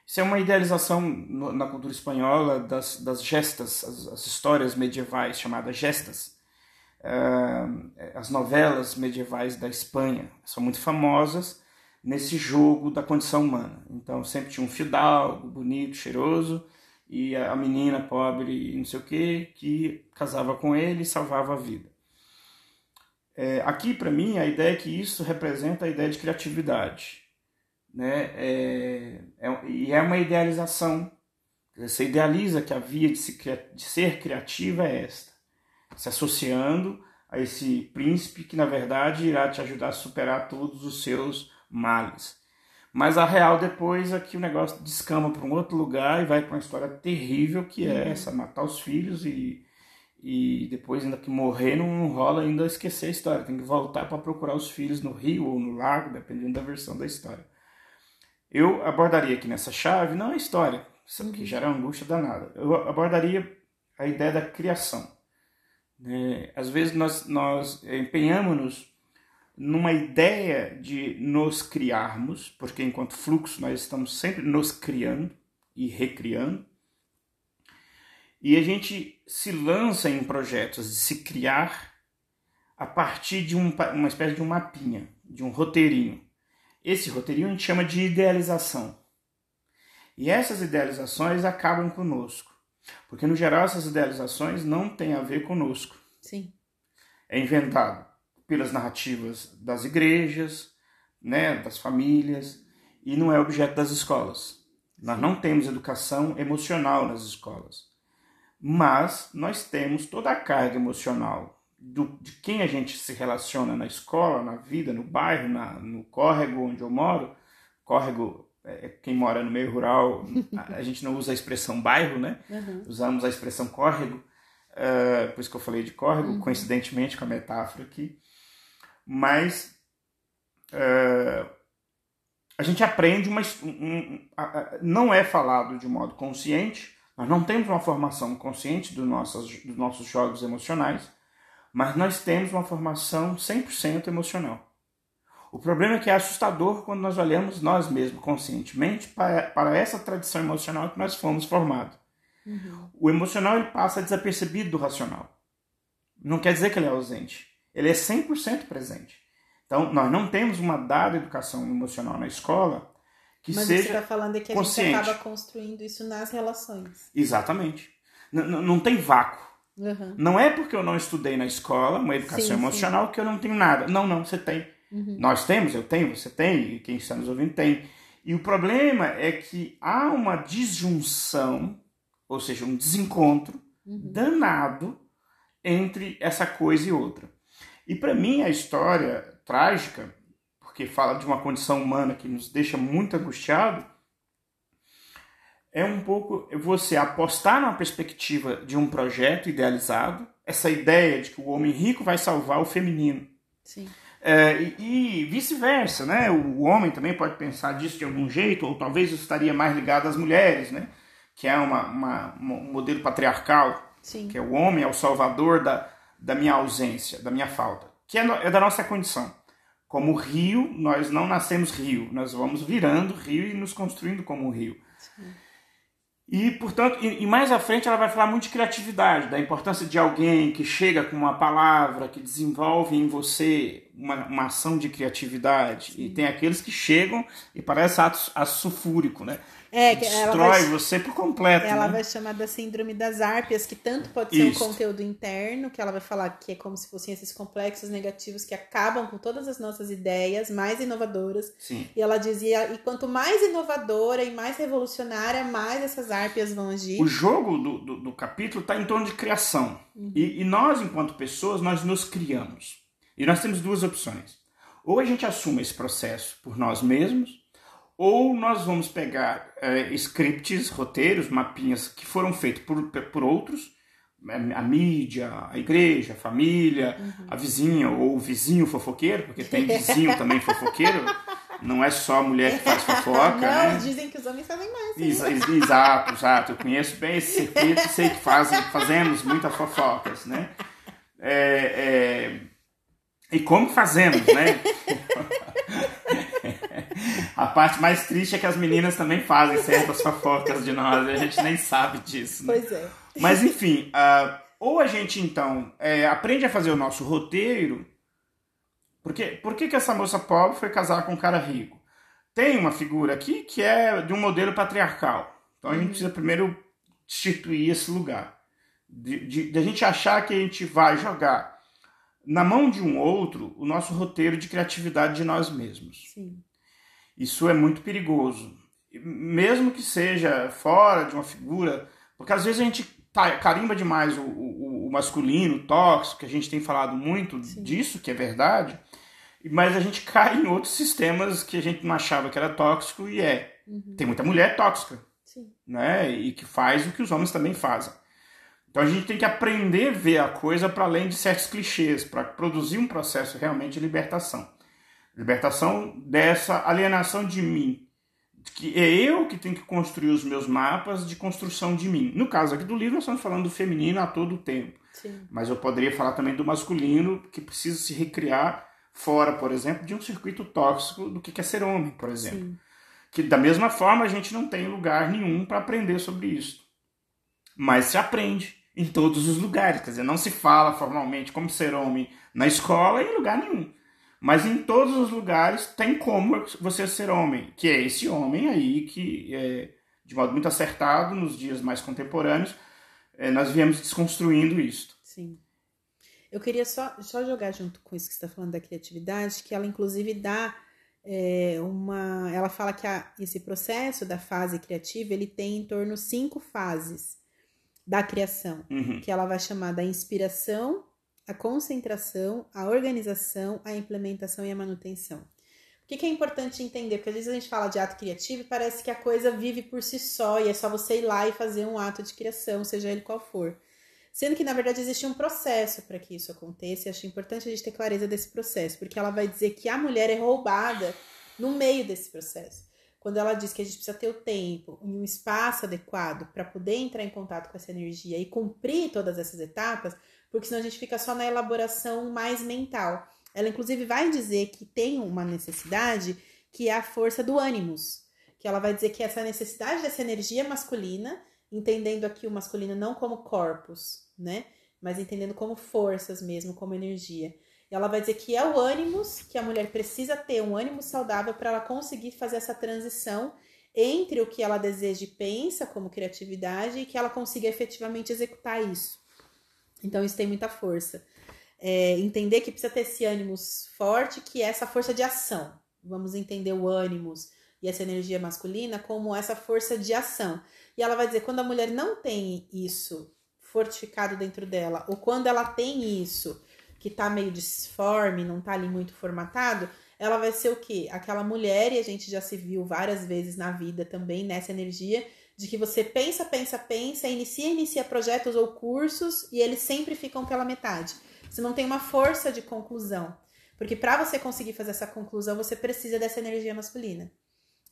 Isso é uma idealização na cultura espanhola das, das gestas, as, as histórias medievais chamadas gestas. Uh, as novelas medievais da Espanha são muito famosas nesse jogo da condição humana. Então sempre tinha um fidalgo, bonito, cheiroso, e a menina pobre e não sei o que, que casava com ele e salvava a vida. É, aqui, para mim, a ideia é que isso representa a ideia de criatividade. Né? É, é, e é uma idealização. Você idealiza que a via de, se, de ser criativa é esta, se associando a esse príncipe que, na verdade, irá te ajudar a superar todos os seus males. Mas a real depois é que o negócio descama para um outro lugar e vai para uma história terrível que é uhum. essa, matar os filhos e, e depois ainda que morrer não rola ainda esquecer a história, tem que voltar para procurar os filhos no rio ou no lago, dependendo da versão da história. Eu abordaria aqui nessa chave não a história, isso que gera angústia danada. Eu abordaria a ideia da criação. É, às vezes nós, nós empenhamos-nos numa ideia de nos criarmos, porque enquanto fluxo nós estamos sempre nos criando e recriando, e a gente se lança em projetos de se criar a partir de um, uma espécie de um mapinha, de um roteirinho. Esse roteirinho a gente chama de idealização. E essas idealizações acabam conosco. Porque, no geral, essas idealizações não têm a ver conosco. Sim. É inventado pelas narrativas das igrejas, né, das famílias, e não é objeto das escolas. Nós não temos educação emocional nas escolas. Mas nós temos toda a carga emocional do, de quem a gente se relaciona na escola, na vida, no bairro, na, no córrego onde eu moro. Córrego, é, é quem mora no meio rural, a, a, gente não usa a expressão bairro, né? Uhum. Usamos a expressão córrego. Uh, por isso que eu falei de córrego, uhum. coincidentemente com a metáfora aqui. Mas uh, a gente aprende, mas um, um, não é falado de modo consciente, nós não temos uma formação consciente dos nossos, dos nossos jogos emocionais, mas nós temos uma formação 100% emocional. O problema é que é assustador quando nós olhamos nós mesmos conscientemente para, para essa tradição emocional que nós fomos formados. Uhum. O emocional ele passa desapercebido do racional. Não quer dizer que ele é ausente. Ele é 100% presente. Então, nós não temos uma dada educação emocional na escola que Mas seja você está falando é que a consciente. gente acaba construindo isso nas relações. Exatamente. N não tem vácuo. Uhum. Não é porque eu não estudei na escola uma educação sim, emocional sim. que eu não tenho nada. Não, não, você tem. Uhum. Nós temos, eu tenho, você tem, e quem está nos ouvindo tem. E o problema é que há uma disjunção, ou seja, um desencontro uhum. danado entre essa coisa e outra. E para mim a história trágica porque fala de uma condição humana que nos deixa muito angustiado, é um pouco você apostar na perspectiva de um projeto idealizado, essa ideia de que o homem rico vai salvar o feminino. Sim. É, e, e vice-versa, né? O homem também pode pensar disso de algum jeito, ou talvez isso estaria mais ligado às mulheres, né? Que é uma, uma um modelo patriarcal, Sim. que é o homem é o salvador da, da minha ausência, da minha falta, que é, é da nossa condição. Como rio, nós não nascemos rio, nós vamos virando rio e nos construindo como rio. Sim. E, portanto, e, e, mais à frente ela vai falar muito de criatividade, da importância de alguém que chega com uma palavra, que desenvolve em você uma, uma ação de criatividade. Sim. E tem aqueles que chegam e parece ato, ato sulfúrico, né? É, que destrói vai, você por completo. Ela né? vai chamar da síndrome das árpias, que tanto pode ser Isso. um conteúdo interno, que ela vai falar que é como se fossem esses complexos negativos que acabam com todas as nossas ideias mais inovadoras. Sim. E ela dizia, e quanto mais inovadora e mais revolucionária, mais essas árpias vão agir. O jogo do, do, do capítulo está em torno de criação. Uhum. E, e nós, enquanto pessoas, nós nos criamos. E nós temos duas opções. Ou a gente assume esse processo por nós mesmos, ou nós vamos pegar é, scripts, roteiros, mapinhas que foram feitos por, por outros, é, a mídia, a igreja, a família, uhum. a vizinha ou o vizinho fofoqueiro, porque tem vizinho também fofoqueiro, não é só a mulher que faz fofoca. Não, né? dizem que os homens fazem mais. Ex exato, exato. Eu conheço bem esse circuito sei que fazem, fazemos muitas fofocas, né? É, é... E como fazemos, né? A parte mais triste é que as meninas também fazem certas fofocas de nós, a gente nem sabe disso. Né? Pois é. Mas enfim, uh, ou a gente então é, aprende a fazer o nosso roteiro. Porque, por que, que essa moça pobre foi casar com um cara rico? Tem uma figura aqui que é de um modelo patriarcal. Então a gente uhum. precisa primeiro destituir esse lugar. De, de, de a gente achar que a gente vai jogar na mão de um outro o nosso roteiro de criatividade de nós mesmos. Sim. Isso é muito perigoso. Mesmo que seja fora de uma figura, porque às vezes a gente carimba demais o, o, o masculino, o tóxico, que a gente tem falado muito Sim. disso, que é verdade, mas a gente cai em outros sistemas que a gente não achava que era tóxico e é. Uhum. Tem muita mulher tóxica, Sim. né? E que faz o que os homens também fazem. Então a gente tem que aprender a ver a coisa para além de certos clichês, para produzir um processo realmente de libertação. Libertação dessa alienação de mim, que é eu que tenho que construir os meus mapas de construção de mim. No caso aqui do livro, nós estamos falando do feminino a todo tempo. Sim. Mas eu poderia falar também do masculino, que precisa se recriar fora, por exemplo, de um circuito tóxico do que é ser homem, por exemplo. Sim. Que da mesma forma a gente não tem lugar nenhum para aprender sobre isso. Mas se aprende em todos os lugares. Quer dizer, não se fala formalmente como ser homem na escola em lugar nenhum. Mas em todos os lugares tem como você ser homem, que é esse homem aí que, é, de modo muito acertado, nos dias mais contemporâneos, é, nós viemos desconstruindo isso. Sim. Eu queria só, só jogar junto com isso que você está falando da criatividade, que ela inclusive dá é, uma. Ela fala que a, esse processo da fase criativa ele tem em torno cinco fases da criação, uhum. que ela vai chamar da inspiração, a concentração, a organização, a implementação e a manutenção. O que, que, é importante entender? Porque às vezes a gente fala de ato criativo e parece que a coisa vive por si só e é só você ir lá e fazer um ato de criação, seja ele qual for. Sendo que, na verdade, existe um processo para que isso aconteça e acho importante a gente ter clareza desse processo, porque ela vai dizer que a mulher é roubada no meio desse processo. Quando ela diz que a gente precisa ter o tempo e um espaço adequado para poder entrar em contato com essa energia e cumprir todas essas etapas, porque senão a gente fica só na elaboração mais mental. Ela, inclusive, vai dizer que tem uma necessidade que é a força do ânimos. Que ela vai dizer que essa necessidade dessa energia masculina, entendendo aqui o masculino não como corpos, né? Mas entendendo como forças mesmo, como energia. Ela vai dizer que é o ânimos, que a mulher precisa ter um ânimo saudável para ela conseguir fazer essa transição entre o que ela deseja e pensa como criatividade e que ela consiga efetivamente executar isso. Então isso tem muita força é, entender que precisa ter esse ânimos forte, que é essa força de ação. Vamos entender o ânimos e essa energia masculina como essa força de ação. E ela vai dizer, quando a mulher não tem isso fortificado dentro dela, ou quando ela tem isso que tá meio disforme, não tá ali muito formatado, ela vai ser o quê? Aquela mulher, e a gente já se viu várias vezes na vida também nessa energia, de que você pensa, pensa, pensa, inicia, inicia projetos ou cursos e eles sempre ficam pela metade. Você não tem uma força de conclusão. Porque para você conseguir fazer essa conclusão, você precisa dessa energia masculina.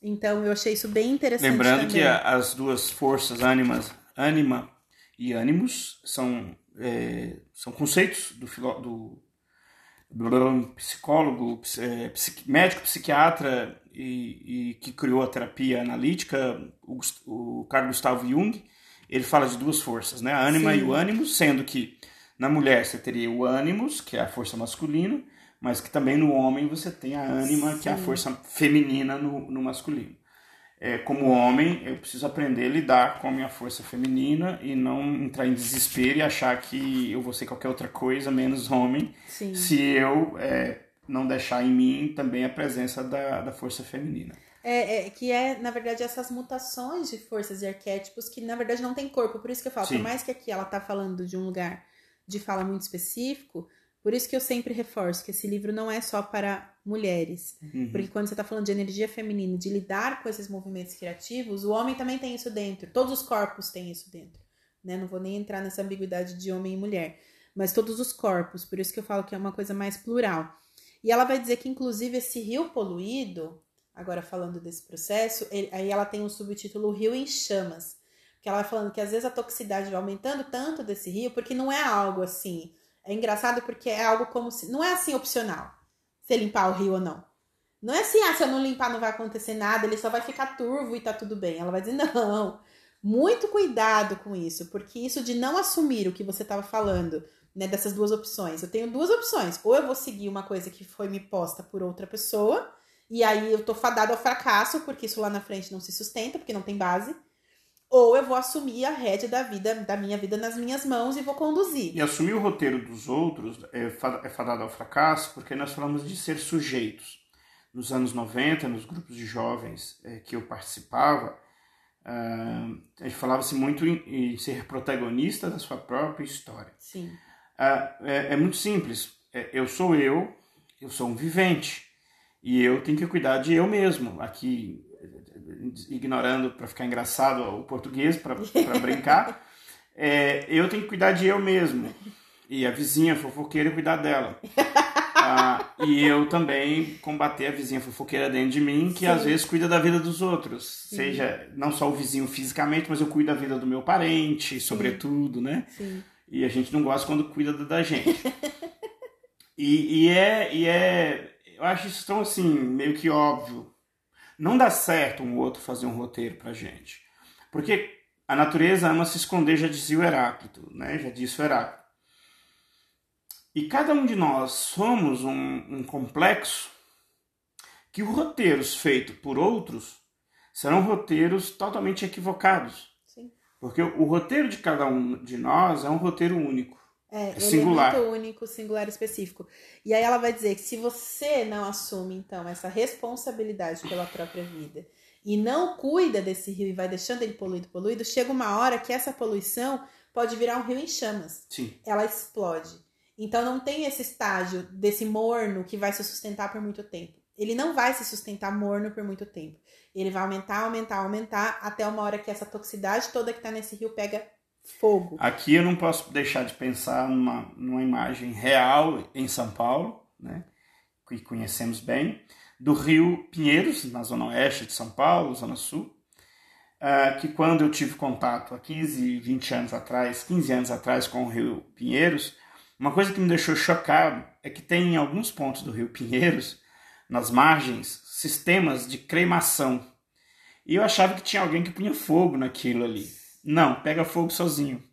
Então eu achei isso bem interessante. Lembrando também. que as duas forças, ânimas, ânima e ânimos, são, é, são conceitos do, do, do psicólogo, é, psiqui, médico, psiquiatra e, e, que criou a terapia analítica, o, o Carl Gustavo Jung. Ele fala de duas forças, né? A ânima Sim. e o ânimo, sendo que na mulher você teria o ânimos, que é a força masculina, mas que também no homem você tem a ânima, Sim. que é a força feminina no, no masculino. É, como homem, eu preciso aprender a lidar com a minha força feminina e não entrar em desespero e achar que eu vou ser qualquer outra coisa menos homem, Sim. se eu é, não deixar em mim também a presença da, da força feminina. É, é, que é, na verdade, essas mutações de forças e arquétipos que, na verdade, não tem corpo. Por isso que eu falo, Sim. por mais que aqui ela tá falando de um lugar de fala muito específico, por isso que eu sempre reforço que esse livro não é só para mulheres. Uhum. Porque quando você está falando de energia feminina, de lidar com esses movimentos criativos, o homem também tem isso dentro. Todos os corpos têm isso dentro. Né? Não vou nem entrar nessa ambiguidade de homem e mulher. Mas todos os corpos. Por isso que eu falo que é uma coisa mais plural. E ela vai dizer que, inclusive, esse rio poluído, agora falando desse processo, ele, aí ela tem um subtítulo Rio em Chamas que ela vai falando que às vezes a toxicidade vai aumentando tanto desse rio, porque não é algo assim. É engraçado porque é algo como se. Não é assim opcional você limpar o rio ou não. Não é assim, ah, se eu não limpar não vai acontecer nada, ele só vai ficar turvo e tá tudo bem. Ela vai dizer, não. Muito cuidado com isso, porque isso de não assumir o que você estava falando, né, dessas duas opções. Eu tenho duas opções. Ou eu vou seguir uma coisa que foi me posta por outra pessoa, e aí eu tô fadado ao fracasso, porque isso lá na frente não se sustenta, porque não tem base ou eu vou assumir a rédea da vida, da minha vida nas minhas mãos e vou conduzir. E assumir o roteiro dos outros é, é fadado ao fracasso porque nós falamos de ser sujeitos. Nos anos 90, nos grupos de jovens é, que eu participava, uh, a gente falava-se muito em, ser protagonista da sua própria história. Sim. Uh, é, é, muito simples. Eu sou eu, eu sou um vivente. E eu tenho que cuidar de eu mesmo. Aqui ignorando para ficar engraçado o português, para brincar. É, eu tenho que cuidar de eu mesmo. E a vizinha fofoqueira cuidar dela. ah, e eu também combater a vizinha fofoqueira dentro de mim, que Sim. às vezes cuida da vida dos outros. Sim. Seja não só o vizinho fisicamente, mas eu cuido da vida do meu parente, sobretudo, né? Sim. E a gente não gosta quando cuida da gente. e, e, é, e é. Eu acho isso tão assim, meio que óbvio. Não dá certo um outro fazer um roteiro pra gente. Porque a natureza ama se esconder, já dizia o Heráclito, né? Já disse o Heráclito. E cada um de nós somos um, um complexo que os roteiros feitos por outros serão roteiros totalmente equivocados. Sim. Porque o roteiro de cada um de nós é um roteiro único. É, singular. é muito único, singular específico. E aí ela vai dizer que se você não assume, então, essa responsabilidade pela própria vida e não cuida desse rio e vai deixando ele poluído, poluído, chega uma hora que essa poluição pode virar um rio em chamas. Sim. Ela explode. Então não tem esse estágio desse morno que vai se sustentar por muito tempo. Ele não vai se sustentar morno por muito tempo. Ele vai aumentar, aumentar, aumentar até uma hora que essa toxicidade toda que está nesse rio pega fogo. Aqui eu não posso deixar de pensar numa, numa imagem real em São Paulo, né, que conhecemos bem, do rio Pinheiros, na zona oeste de São Paulo, zona sul, uh, que quando eu tive contato há 15, 20 anos atrás, 15 anos atrás com o rio Pinheiros, uma coisa que me deixou chocado é que tem em alguns pontos do rio Pinheiros, nas margens, sistemas de cremação. E eu achava que tinha alguém que punha fogo naquilo ali. Não, pega fogo sozinho.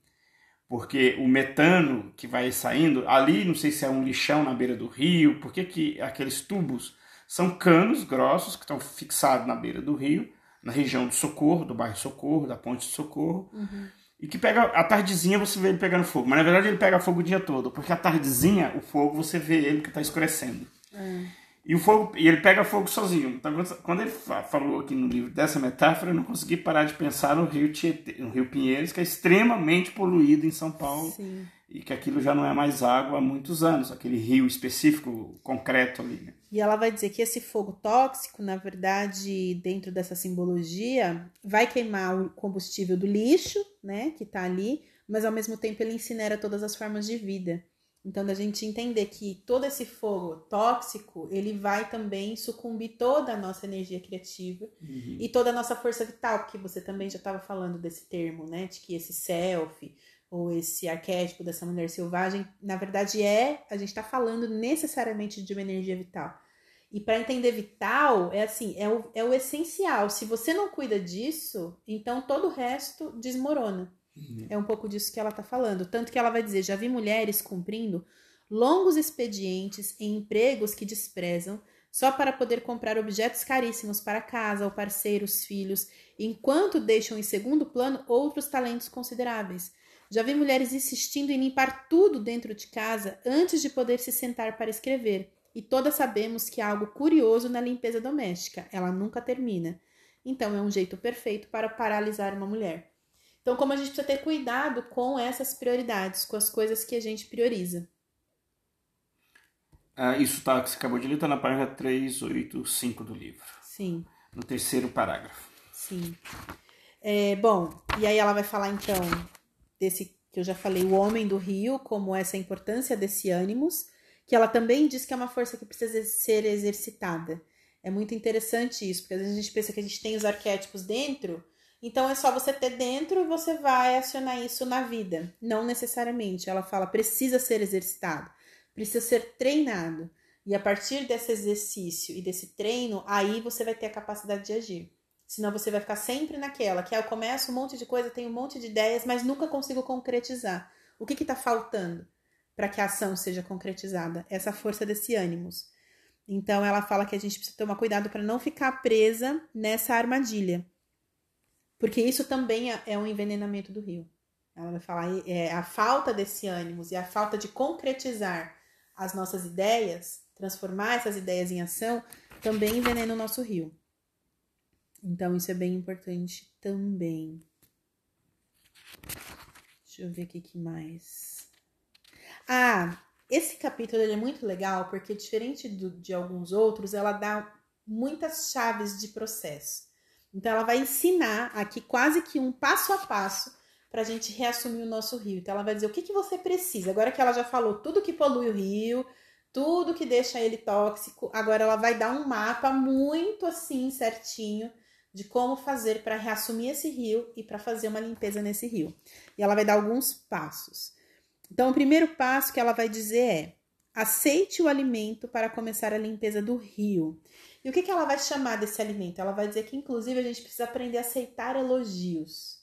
Porque o metano que vai saindo, ali não sei se é um lixão na beira do rio, porque que aqueles tubos são canos grossos que estão fixados na beira do rio, na região do Socorro, do bairro Socorro, da ponte de Socorro. Uhum e que pega a tardezinha você vê ele pegando fogo. Mas na verdade ele pega fogo o dia todo, porque a tardezinha, o fogo, você vê ele que está escurecendo. É. E o fogo e ele pega fogo sozinho. Então, quando ele falou aqui no livro dessa metáfora, eu não consegui parar de pensar no Rio Tietê, no Rio Pinheiros, que é extremamente poluído em São Paulo. Sim e que aquilo já não é mais água há muitos anos, aquele rio específico, concreto ali. Né? E ela vai dizer que esse fogo tóxico, na verdade, dentro dessa simbologia, vai queimar o combustível do lixo, né, que está ali, mas ao mesmo tempo ele incinera todas as formas de vida. Então, da gente entender que todo esse fogo tóxico, ele vai também sucumbir toda a nossa energia criativa uhum. e toda a nossa força vital, porque você também já estava falando desse termo, né, de que esse self, ou esse arquétipo dessa mulher selvagem, na verdade é, a gente está falando necessariamente de uma energia vital. E para entender vital, é assim, é o, é o essencial. Se você não cuida disso, então todo o resto desmorona. É um pouco disso que ela está falando. Tanto que ela vai dizer: já vi mulheres cumprindo longos expedientes em empregos que desprezam, só para poder comprar objetos caríssimos para casa, o parceiro, os filhos, enquanto deixam em segundo plano outros talentos consideráveis já vi mulheres insistindo em limpar tudo dentro de casa antes de poder se sentar para escrever, e todas sabemos que há algo curioso na limpeza doméstica, ela nunca termina. Então é um jeito perfeito para paralisar uma mulher. Então, como a gente precisa ter cuidado com essas prioridades, com as coisas que a gente prioriza. Ah, isso tá, que você acabou de ler está na página 385 do livro. Sim. No terceiro parágrafo. Sim. É, bom, e aí ela vai falar então desse que eu já falei, o homem do rio, como essa importância desse ânimos, que ela também diz que é uma força que precisa ser exercitada. É muito interessante isso, porque às vezes a gente pensa que a gente tem os arquétipos dentro, então é só você ter dentro e você vai acionar isso na vida. Não necessariamente. Ela fala precisa ser exercitado, precisa ser treinado. E a partir desse exercício e desse treino, aí você vai ter a capacidade de agir. Senão você vai ficar sempre naquela, que é, eu começo um monte de coisa, tenho um monte de ideias, mas nunca consigo concretizar. O que está faltando para que a ação seja concretizada? Essa força desse ânimos. Então ela fala que a gente precisa tomar cuidado para não ficar presa nessa armadilha. Porque isso também é, é um envenenamento do rio. Ela vai falar é, a falta desse ânimos e a falta de concretizar as nossas ideias, transformar essas ideias em ação, também envenena o nosso rio. Então, isso é bem importante também. Deixa eu ver o que mais. Ah, esse capítulo é muito legal porque, diferente do, de alguns outros, ela dá muitas chaves de processo. Então, ela vai ensinar aqui quase que um passo a passo para a gente reassumir o nosso rio. Então, ela vai dizer o que, que você precisa. Agora que ela já falou tudo que polui o rio, tudo que deixa ele tóxico, agora ela vai dar um mapa muito assim certinho de como fazer para reassumir esse rio e para fazer uma limpeza nesse rio. E ela vai dar alguns passos. Então, o primeiro passo que ela vai dizer é: aceite o alimento para começar a limpeza do rio. E o que, que ela vai chamar desse alimento? Ela vai dizer que, inclusive, a gente precisa aprender a aceitar elogios.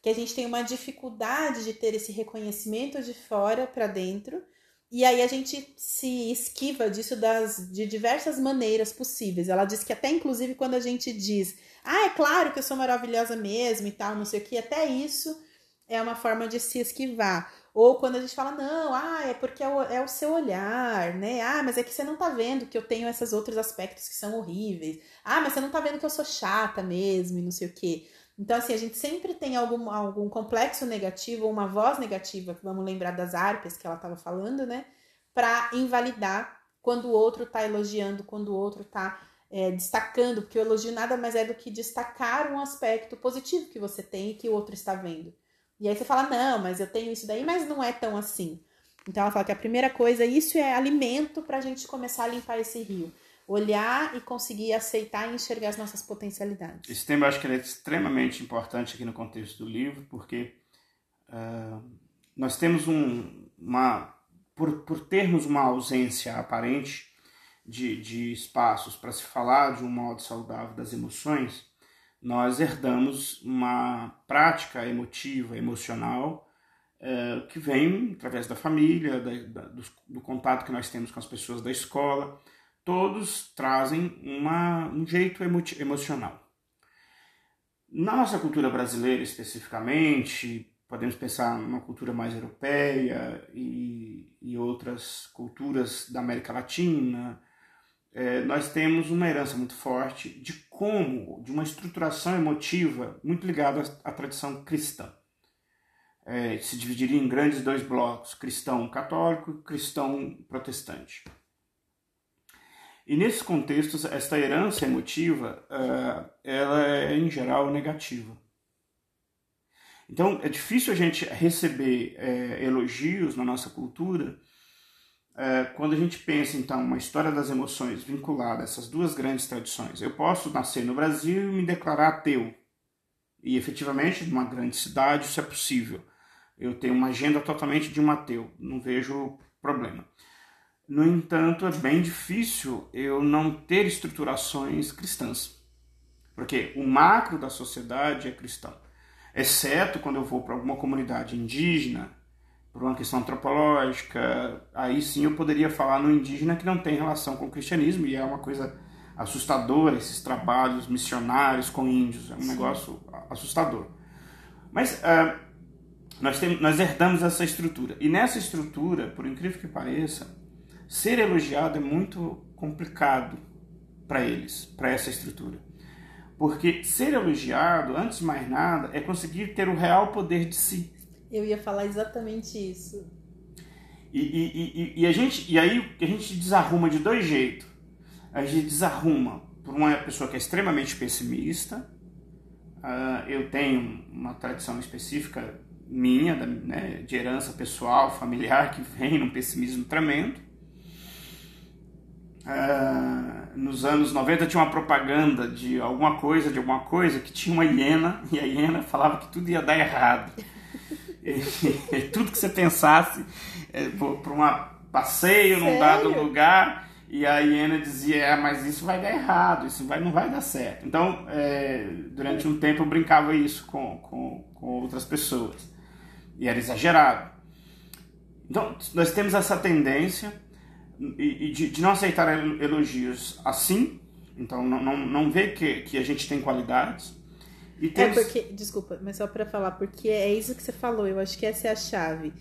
Que a gente tem uma dificuldade de ter esse reconhecimento de fora para dentro. E aí a gente se esquiva disso das, de diversas maneiras possíveis. Ela diz que até, inclusive, quando a gente diz ah, é claro que eu sou maravilhosa mesmo e tal, não sei o que, até isso é uma forma de se esquivar. Ou quando a gente fala, não, ah, é porque é o, é o seu olhar, né? Ah, mas é que você não tá vendo que eu tenho esses outros aspectos que são horríveis. Ah, mas você não tá vendo que eu sou chata mesmo e não sei o quê. Então, assim, a gente sempre tem algum, algum complexo negativo uma voz negativa, vamos lembrar das árpias que ela estava falando, né? Para invalidar quando o outro tá elogiando, quando o outro tá é, destacando, porque o elogio nada mais é do que destacar um aspecto positivo que você tem e que o outro está vendo. E aí você fala, não, mas eu tenho isso daí, mas não é tão assim. Então ela fala que a primeira coisa, isso é alimento para a gente começar a limpar esse rio. Olhar e conseguir aceitar e enxergar as nossas potencialidades. Esse tema eu acho que é extremamente importante aqui no contexto do livro, porque uh, nós temos um, uma. Por, por termos uma ausência aparente de, de espaços para se falar de um modo saudável das emoções, nós herdamos uma prática emotiva, emocional, é, que vem através da família, da, da, do, do, contato que nós temos com as pessoas da escola. Todos trazem uma, um jeito emo emocional. Na nossa cultura brasileira, especificamente, podemos pensar numa cultura mais europeia e, e outras culturas da América Latina, é, nós temos uma herança muito forte de como, de uma estruturação emotiva muito ligada à, tradição cristã. É, se dividiria em grandes dois blocos, cristão católico e cristão protestante. E nesses contextos, esta herança emotiva, é, ela é em geral negativa. Então, é difícil a gente receber é, elogios na nossa cultura quando a gente pensa, então, uma história das emoções vinculada a essas duas grandes tradições, eu posso nascer no Brasil e me declarar ateu. E efetivamente, numa grande cidade, isso é possível. Eu tenho uma agenda totalmente de um ateu, não vejo problema. No entanto, é bem difícil eu não ter estruturações cristãs, porque o macro da sociedade é cristão, exceto quando eu vou para alguma comunidade indígena por uma questão antropológica, aí sim eu poderia falar no indígena que não tem relação com o cristianismo e é uma coisa assustadora esses trabalhos missionários com índios, é um sim. negócio assustador. Mas uh, nós, temos, nós herdamos essa estrutura e nessa estrutura, por incrível que pareça, ser elogiado é muito complicado para eles, para essa estrutura. Porque ser elogiado, antes de mais nada, é conseguir ter o real poder de si. Eu ia falar exatamente isso. E, e, e, e, a gente, e aí a gente desarruma de dois jeitos. A gente desarruma por uma pessoa que é extremamente pessimista. Uh, eu tenho uma tradição específica minha, da, né, de herança pessoal, familiar, que vem num pessimismo tremendo. Uh, nos anos 90 tinha uma propaganda de alguma coisa, de alguma coisa, que tinha uma hiena, e a hiena falava que tudo ia dar errado. tudo que você pensasse é, para um passeio Sério? num dado lugar e a hiena dizia, é, mas isso vai dar errado, isso vai, não vai dar certo. Então, é, durante um tempo eu brincava isso com, com, com outras pessoas. E era exagerado. Então, nós temos essa tendência de, de não aceitar elogios assim. Então, não, não, não ver que, que a gente tem qualidades é porque, desculpa, mas só para falar, porque é isso que você falou, eu acho que essa é a chave.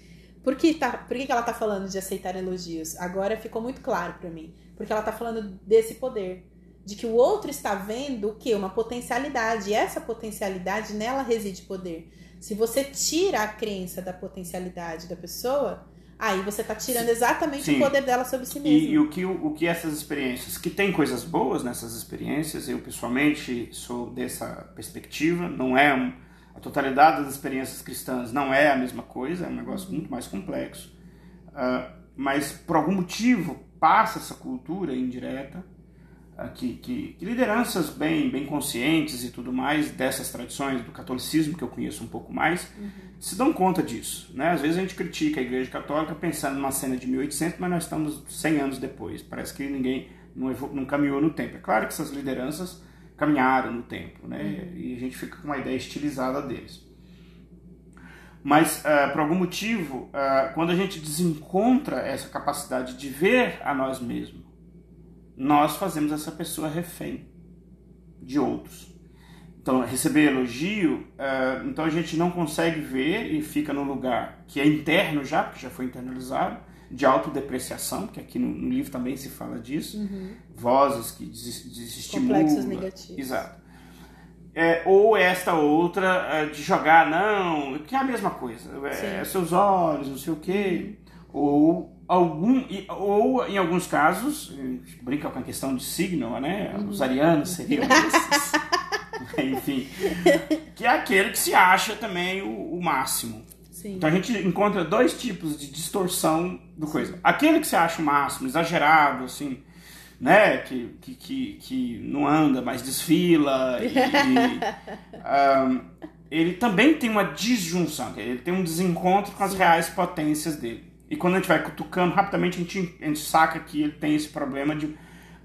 Por que, tá, por que ela tá falando de aceitar elogios? Agora ficou muito claro para mim. Porque ela tá falando desse poder. De que o outro está vendo o quê? Uma potencialidade. E essa potencialidade, nela reside poder. Se você tira a crença da potencialidade da pessoa, Aí você está tirando exatamente Sim. o poder dela sobre si mesmo. E, e, o, que, o que essas experiências, que tem coisas boas nessas experiências, eu pessoalmente sou dessa perspectiva, não é um, a totalidade das experiências cristãs não é a mesma coisa, é um negócio uhum. muito mais complexo. Uh, mas por algum motivo passa essa cultura indireta uh, que, que, que, lideranças bem, bem conscientes e tudo mais dessas tradições do catolicismo que eu conheço um pouco mais uhum. Se dão conta disso. Né? Às vezes a gente critica a Igreja Católica pensando numa cena de 1800, mas nós estamos 100 anos depois. Parece que ninguém não, não caminhou no tempo. É claro que essas lideranças caminharam no tempo, né? Uhum. E a gente fica com uma ideia estilizada deles. Mas, uh, por algum motivo, uh, quando a gente desencontra essa capacidade de ver a nós mesmos, nós fazemos essa pessoa refém de outros. Então, receber elogio, uh, então a gente não consegue ver e fica no lugar que é interno já, porque já foi internalizado, de autodepreciação, que aqui no, no livro também se fala disso, uhum. vozes que desestimulam. Complexos negativos. Exato. É, ou esta outra é, de jogar, não, que é a mesma coisa, é, seus olhos, não sei o quê, ou algum, ou em alguns casos, brinca com a questão de signo, né? Uhum. Os arianos seriam esses. Enfim, que é aquele que se acha também o, o máximo. Sim. Então a gente encontra dois tipos de distorção do coisa. Aquele que você acha o máximo, exagerado, assim, né? Que, que, que, que não anda, mas desfila. E, um, ele também tem uma disjunção, ele tem um desencontro com as Sim. reais potências dele. E quando a gente vai cutucando, rapidamente a gente, a gente saca que ele tem esse problema de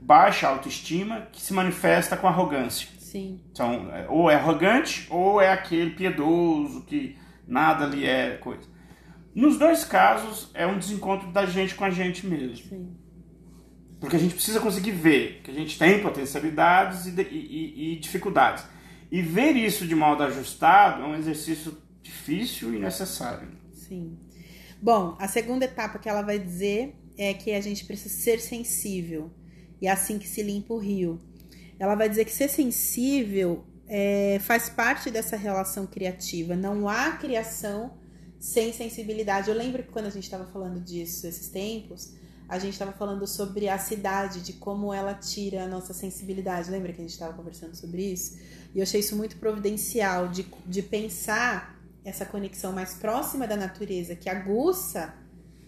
baixa autoestima que se manifesta com arrogância. Sim. Então, é, ou é arrogante, ou é aquele piedoso que nada ali é coisa. Nos dois casos, é um desencontro da gente com a gente mesmo. Sim. Porque a gente precisa conseguir ver que a gente tem potencialidades e, e, e dificuldades. E ver isso de modo ajustado é um exercício difícil e necessário. Sim. Bom, a segunda etapa que ela vai dizer é que a gente precisa ser sensível. E é assim que se limpa o rio. Ela vai dizer que ser sensível é, faz parte dessa relação criativa. Não há criação sem sensibilidade. Eu lembro que quando a gente estava falando disso esses tempos, a gente estava falando sobre a cidade, de como ela tira a nossa sensibilidade. Lembra que a gente estava conversando sobre isso? E eu achei isso muito providencial, de, de pensar essa conexão mais próxima da natureza, que aguça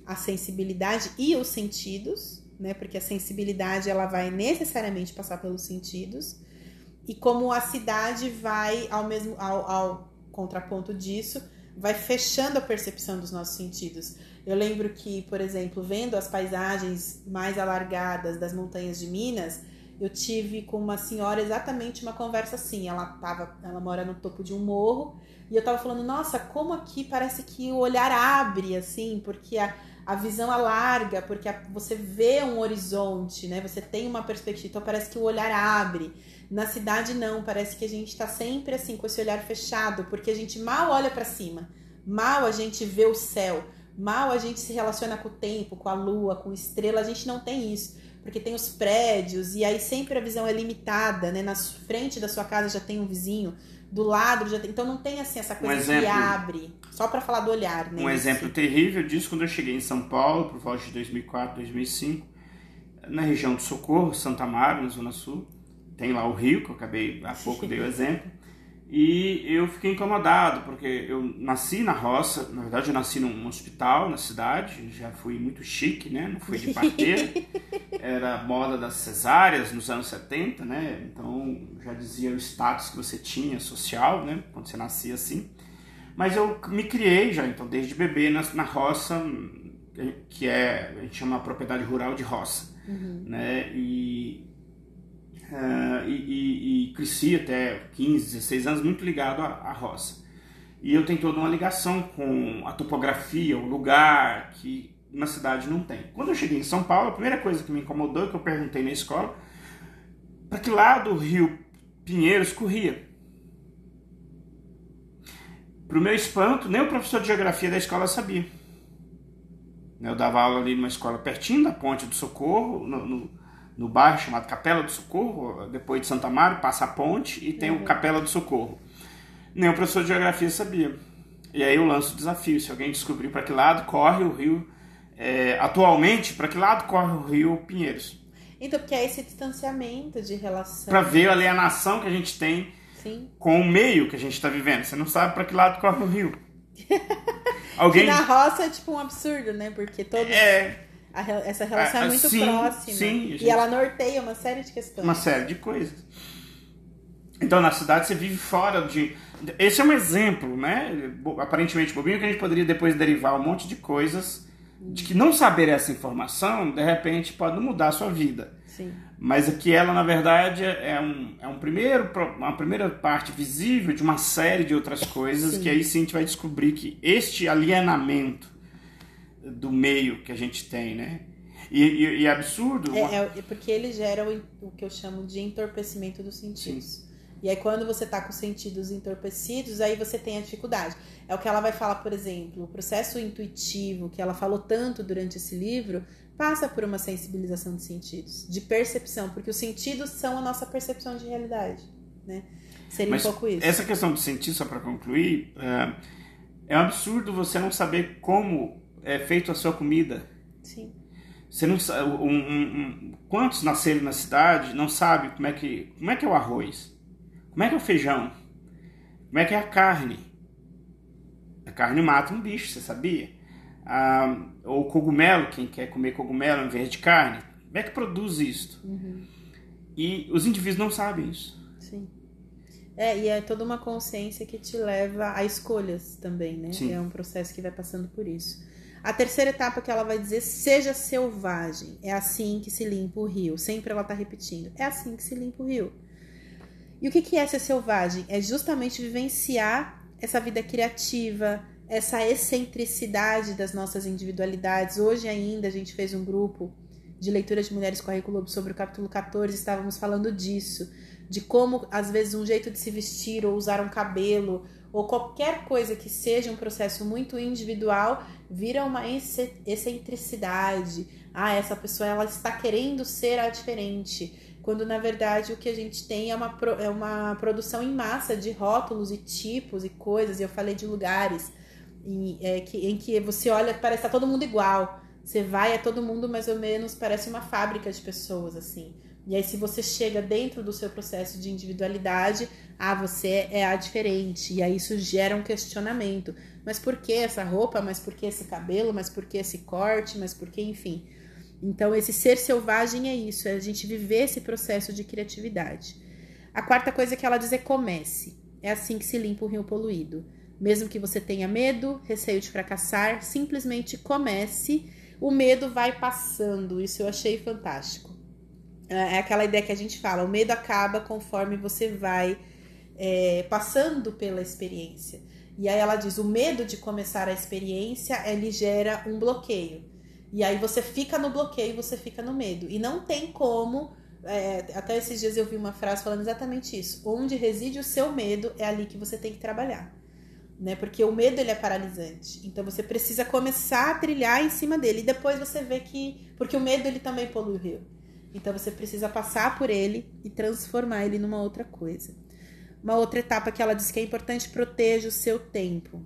a sensibilidade e os sentidos, né? Porque a sensibilidade ela vai necessariamente passar pelos sentidos e como a cidade vai ao mesmo ao, ao contraponto disso vai fechando a percepção dos nossos sentidos. Eu lembro que, por exemplo, vendo as paisagens mais alargadas das montanhas de Minas, eu tive com uma senhora exatamente uma conversa assim. Ela tava, ela mora no topo de um morro e eu tava falando, nossa, como aqui parece que o olhar abre assim, porque a, a visão alarga, porque a, você vê um horizonte, né? Você tem uma perspectiva, então parece que o olhar abre. Na cidade não, parece que a gente está sempre assim com esse olhar fechado, porque a gente mal olha para cima, mal a gente vê o céu, mal a gente se relaciona com o tempo, com a lua, com estrela, a gente não tem isso, porque tem os prédios e aí sempre a visão é limitada, né? Na frente da sua casa já tem um vizinho, do lado já tem, então não tem assim essa coisa um exemplo, que abre, só para falar do olhar, né? Um exemplo terrível disso quando eu cheguei em São Paulo, por volta de 2004, 2005, na região do Socorro, Santa Maria, na Zona Sul, tem lá o rio, que eu acabei há pouco dei o exemplo, e eu fiquei incomodado, porque eu nasci na roça, na verdade eu nasci num hospital na cidade, já fui muito chique, né? Não fui de parteira, era moda das cesáreas nos anos 70, né? Então já dizia o status que você tinha social, né? Quando você nascia assim. Mas eu me criei já, então, desde bebê na, na roça, que é, a gente chama propriedade rural de roça, uhum. né? E Uh, e, e, e, cresci até 15, 16 anos muito ligado à, à, roça. E eu tenho toda uma ligação com a topografia, o lugar que na cidade não tem. Quando eu cheguei em São Paulo, a primeira coisa que me incomodou que eu perguntei na escola para que lado o rio Pinheiros corria. Para o meu espanto, nem o professor de geografia da escola sabia. Eu dava aula ali numa escola pertinho da Ponte do Socorro, no, no no bairro chamado Capela do Socorro, depois de Santa Mário, passa a ponte e tem uhum. o Capela do Socorro. Nem o professor de geografia sabia. E aí eu lanço o desafio, se alguém descobrir para que lado corre o rio, é, atualmente, para que lado corre o rio Pinheiros. Então, porque é esse distanciamento de relação. Para ver a alienação que a gente tem Sim. com o meio que a gente está vivendo. Você não sabe para que lado corre o rio. Alguém. Que na roça é tipo um absurdo, né? Porque todos. É, a essa relação Ah, é muito sim, próxima. sim, a E gente- ela norteia uma série de questões. uma série de coisas. Então, na cidade, você vive fora de. Esse é um exemplo, né? Aparentemente bobinho, que a gente poderia depois derivar um monte de coisas de que não saber essa informação, de repente, pode mudar a sua vida. Sim. Mas aqui ela, na verdade, é um, é um primeiro, uma primeira parte visível de uma série de outras coisas Sim. que aí sim a gente vai descobrir que este alienamento do meio que a gente tem, né? E, e, e é absurdo. uma- É, é porque ele gera o, o que eu chamo de entorpecimento dos sentidos. E aí, quando você tá com os sentidos entorpecidos, aí você tem a dificuldade. É o que ela vai falar, por exemplo, o processo intuitivo, que ela falou tanto durante esse livro, passa por uma sensibilização de sentidos, de percepção, porque os sentidos são a nossa percepção de realidade, né? Seria Mas um pouco isso. Essa questão de sentir, só para concluir, é, é um absurdo você não saber como é feita a sua comida. Sim, Você não sabe, um- um- quantos nasceram na cidade não sabe como é que como é que é o arroz, como é que é o feijão, como é que é a carne. A carne mata um bicho, você sabia? Ah, ou cogumelo, quem quer comer cogumelo em vez de carne, como é que produz isso? Uhum. E os indivíduos não sabem isso. sim. É, e é toda uma consciência que te leva a escolhas também, né? Sim. É um processo que vai passando por isso. A terceira etapa que ela vai dizer, seja selvagem. É assim que se limpa o rio. Sempre ela tá repetindo. É assim que se limpa o rio. E o que é ser selvagem? É justamente vivenciar essa vida criativa, essa excentricidade das nossas individualidades. Hoje ainda a gente fez um grupo de leitura de mulheres com a sobre o capítulo 14, estávamos falando disso, de como às vezes um jeito de se vestir ou usar um cabelo ou qualquer coisa que seja um processo muito individual vira uma exce- excentricidade. Ah, essa pessoa ela está querendo ser a diferente. Quando na verdade o que a gente tem é uma, é uma produção em massa de rótulos e tipos e coisas. E eu falei de lugares em, é, que, em que você olha parece que tá todo mundo igual. Você vai, é todo mundo mais ou menos, parece uma fábrica de pessoas, assim. E aí, se você chega dentro do seu processo de individualidade, ah, você é a diferente. E aí isso gera um questionamento. Mas por que essa roupa? Mas por que esse cabelo? Mas por que esse corte? Mas por que, enfim. Então, esse ser selvagem é isso, é a gente viver esse processo de criatividade. A quarta coisa que ela diz é comece. É assim que se limpa o rio poluído. Mesmo que você tenha medo, receio de fracassar, simplesmente comece. O medo vai passando. Isso eu achei fantástico. É aquela ideia que a gente fala: o medo acaba conforme você vai é, passando pela experiência. E aí ela diz: o medo de começar a experiência ele gera um bloqueio. E aí você fica no bloqueio, você fica no medo. E não tem como. é, até esses dias eu vi uma frase falando exatamente isso. Onde reside o seu medo é ali que você tem que trabalhar. Né? Porque o medo ele é paralisante. Então você precisa começar a trilhar em cima dele. E depois você vê que. Porque o medo ele também polui o rio. Então você precisa passar por ele e transformar ele numa outra coisa. Uma outra etapa que ela diz que é importante, proteja o seu tempo.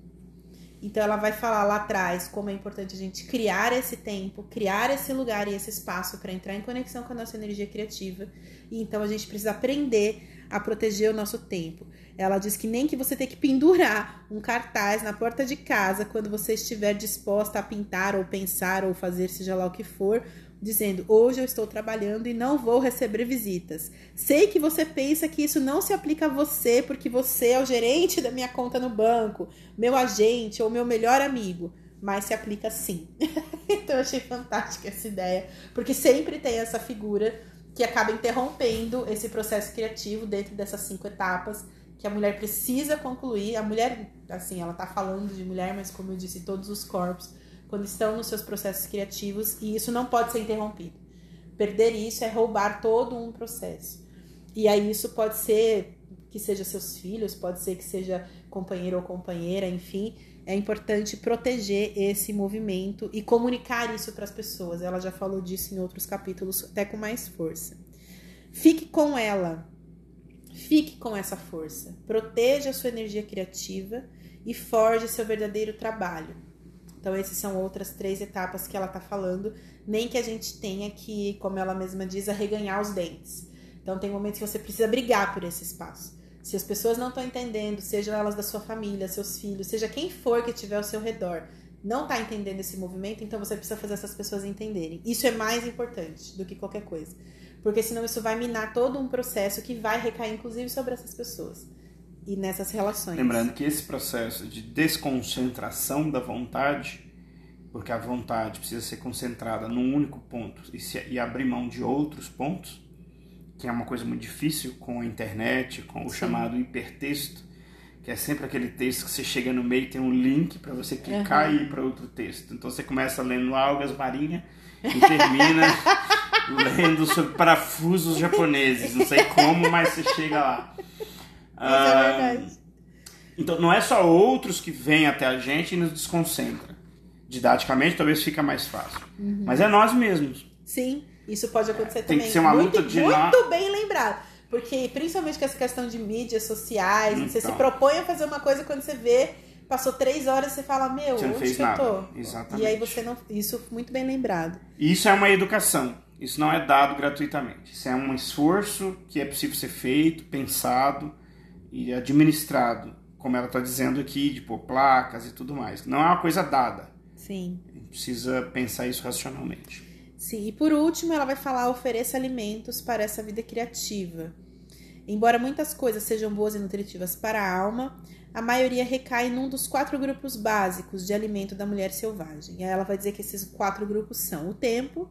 Então ela vai falar lá atrás como é importante a gente criar esse tempo, criar esse lugar e esse espaço para entrar em conexão com a nossa energia criativa. E então a gente precisa aprender a proteger o nosso tempo. Ela diz que nem que você tenha que pendurar um cartaz na porta de casa quando você estiver disposta a pintar ou pensar ou fazer seja lá o que for, dizendo: Hoje eu estou trabalhando e não vou receber visitas. Sei que você pensa que isso não se aplica a você porque você é o gerente da minha conta no banco, meu agente ou meu melhor amigo, mas se aplica sim. então eu achei fantástica essa ideia, porque sempre tem essa figura que acaba interrompendo esse processo criativo dentro dessas cinco etapas que a mulher precisa concluir. A mulher, assim, ela tá falando de mulher, mas como eu disse, todos os corpos quando estão nos seus processos criativos e isso não pode ser interrompido. Perder isso é roubar todo um processo. E aí isso pode ser que seja seus filhos, pode ser que seja companheiro ou companheira, enfim, é importante proteger esse movimento e comunicar isso para as pessoas. Ela já falou disso em outros capítulos, até com mais força. Fique com ela. Fique com essa força. Proteja a sua energia criativa e forge seu verdadeiro trabalho. Então, essas são outras três etapas que ela está falando. Nem que a gente tenha que, como ela mesma diz, arreganhar os dentes. Então, tem momentos que você precisa brigar por esse espaço. Se as pessoas não estão entendendo, sejam elas da sua família, seus filhos, seja quem for que estiver ao seu redor, não está entendendo esse movimento, então você precisa fazer essas pessoas entenderem. Isso é mais importante do que qualquer coisa. Porque senão isso vai minar todo um processo que vai recair, inclusive, sobre essas pessoas e nessas relações. Lembrando que esse processo de desconcentração da vontade, porque a vontade precisa ser concentrada num único ponto e, se, e abrir mão de outros pontos, que é uma coisa muito difícil com a internet, com o Sim. chamado hipertexto, que é sempre aquele texto que você chega no meio e tem um link para você clicar uhum. e ir para outro texto. Então você começa lendo algas marinha e termina lendo sobre parafusos japoneses. Não sei como, mas você chega lá. Mas é ah, verdade. Então não é só outros que vêm até a gente e nos desconcentra. Didaticamente talvez fica mais fácil. Uhum. Mas é nós mesmos. Sim, isso pode acontecer é, Tem também. que ser uma muito, luta de Muito bem lembrado. Porque, principalmente com essa questão de mídias sociais, então. você se então. propõe a fazer uma coisa quando você vê, passou três horas, você fala, meu, você onde que nada. eu tô? Exatamente. E aí você não. Isso muito bem lembrado. Isso é uma educação. Isso não é dado gratuitamente. Isso é um esforço que é possível ser feito, pensado e administrado, como ela está dizendo aqui, de pôr placas e tudo mais. Não é uma coisa dada. Sim. Precisa pensar isso racionalmente. Sim, e por último, ela vai falar: ofereça alimentos para essa vida criativa. Embora muitas coisas sejam boas e nutritivas para a alma, a maioria recai num dos quatro grupos básicos de alimento da mulher selvagem. E aí ela vai dizer que esses quatro grupos são o tempo,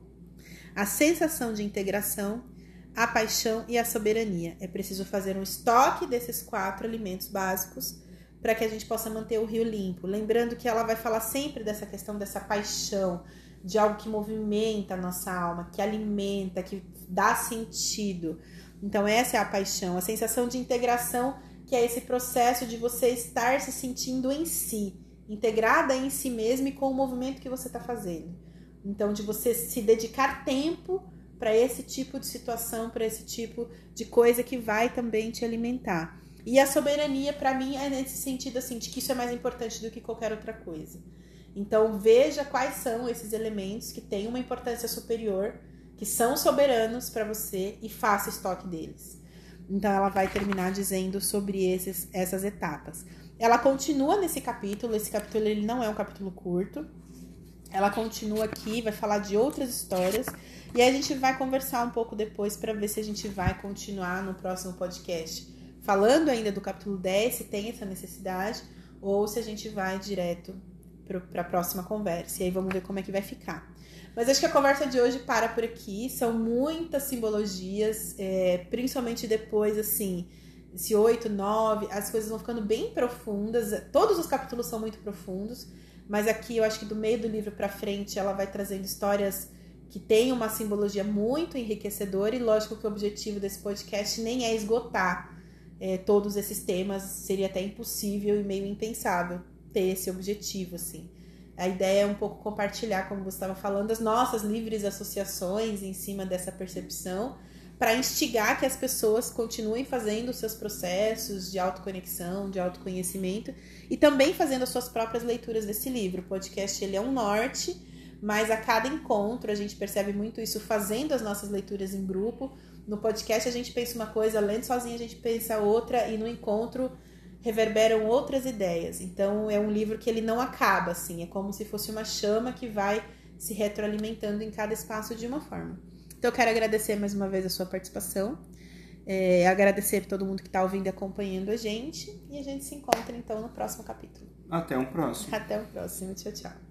a sensação de integração, a paixão e a soberania. É preciso fazer um estoque desses quatro alimentos básicos para que a gente possa manter o rio limpo. Lembrando que ela vai falar sempre dessa questão dessa paixão, de algo que movimenta a nossa alma, que alimenta, que dá sentido. Então, essa é a paixão, a sensação de integração, que é esse processo de você estar se sentindo em si, integrada em si mesmo e com o movimento que você está fazendo. Então, de você se dedicar tempo para esse tipo de situação, para esse tipo de coisa que vai também te alimentar. E a soberania, para mim, é nesse sentido assim, de que isso é mais importante do que qualquer outra coisa. Então, veja quais são esses elementos que têm uma importância superior que são soberanos para você e faça estoque deles. Então ela vai terminar dizendo sobre esses, essas etapas. Ela continua nesse capítulo, esse capítulo ele não é um capítulo curto. Ela continua aqui, vai falar de outras histórias e a gente vai conversar um pouco depois para ver se a gente vai continuar no próximo podcast falando ainda do capítulo 10, se tem essa necessidade, ou se a gente vai direto para a próxima conversa. E aí vamos ver como é que vai ficar. Mas acho que a conversa de hoje para por aqui. São muitas simbologias, é, principalmente depois, assim, esse 8, 9, as coisas vão ficando bem profundas. Todos os capítulos são muito profundos, mas aqui eu acho que do meio do livro para frente ela vai trazendo histórias que têm uma simbologia muito enriquecedora. E lógico que o objetivo desse podcast nem é esgotar é, todos esses temas, seria até impossível e meio impensável ter esse objetivo, assim. A ideia é um pouco compartilhar, como você estava falando, as nossas livres associações em cima dessa percepção, para instigar que as pessoas continuem fazendo seus processos de autoconexão, de autoconhecimento e também fazendo as suas próprias leituras desse livro. O podcast ele é um norte, mas a cada encontro a gente percebe muito isso fazendo as nossas leituras em grupo. No podcast a gente pensa uma coisa, lendo sozinho a gente pensa outra e no encontro reverberam outras ideias. Então é um livro que ele não acaba assim, é como se fosse uma chama que vai se retroalimentando em cada espaço de uma forma. Então eu quero agradecer mais uma vez a sua participação, é, agradecer todo mundo que está ouvindo e acompanhando a gente e a gente se encontra então no próximo capítulo. Até o um próximo. Até o próximo. Tchau, tchau.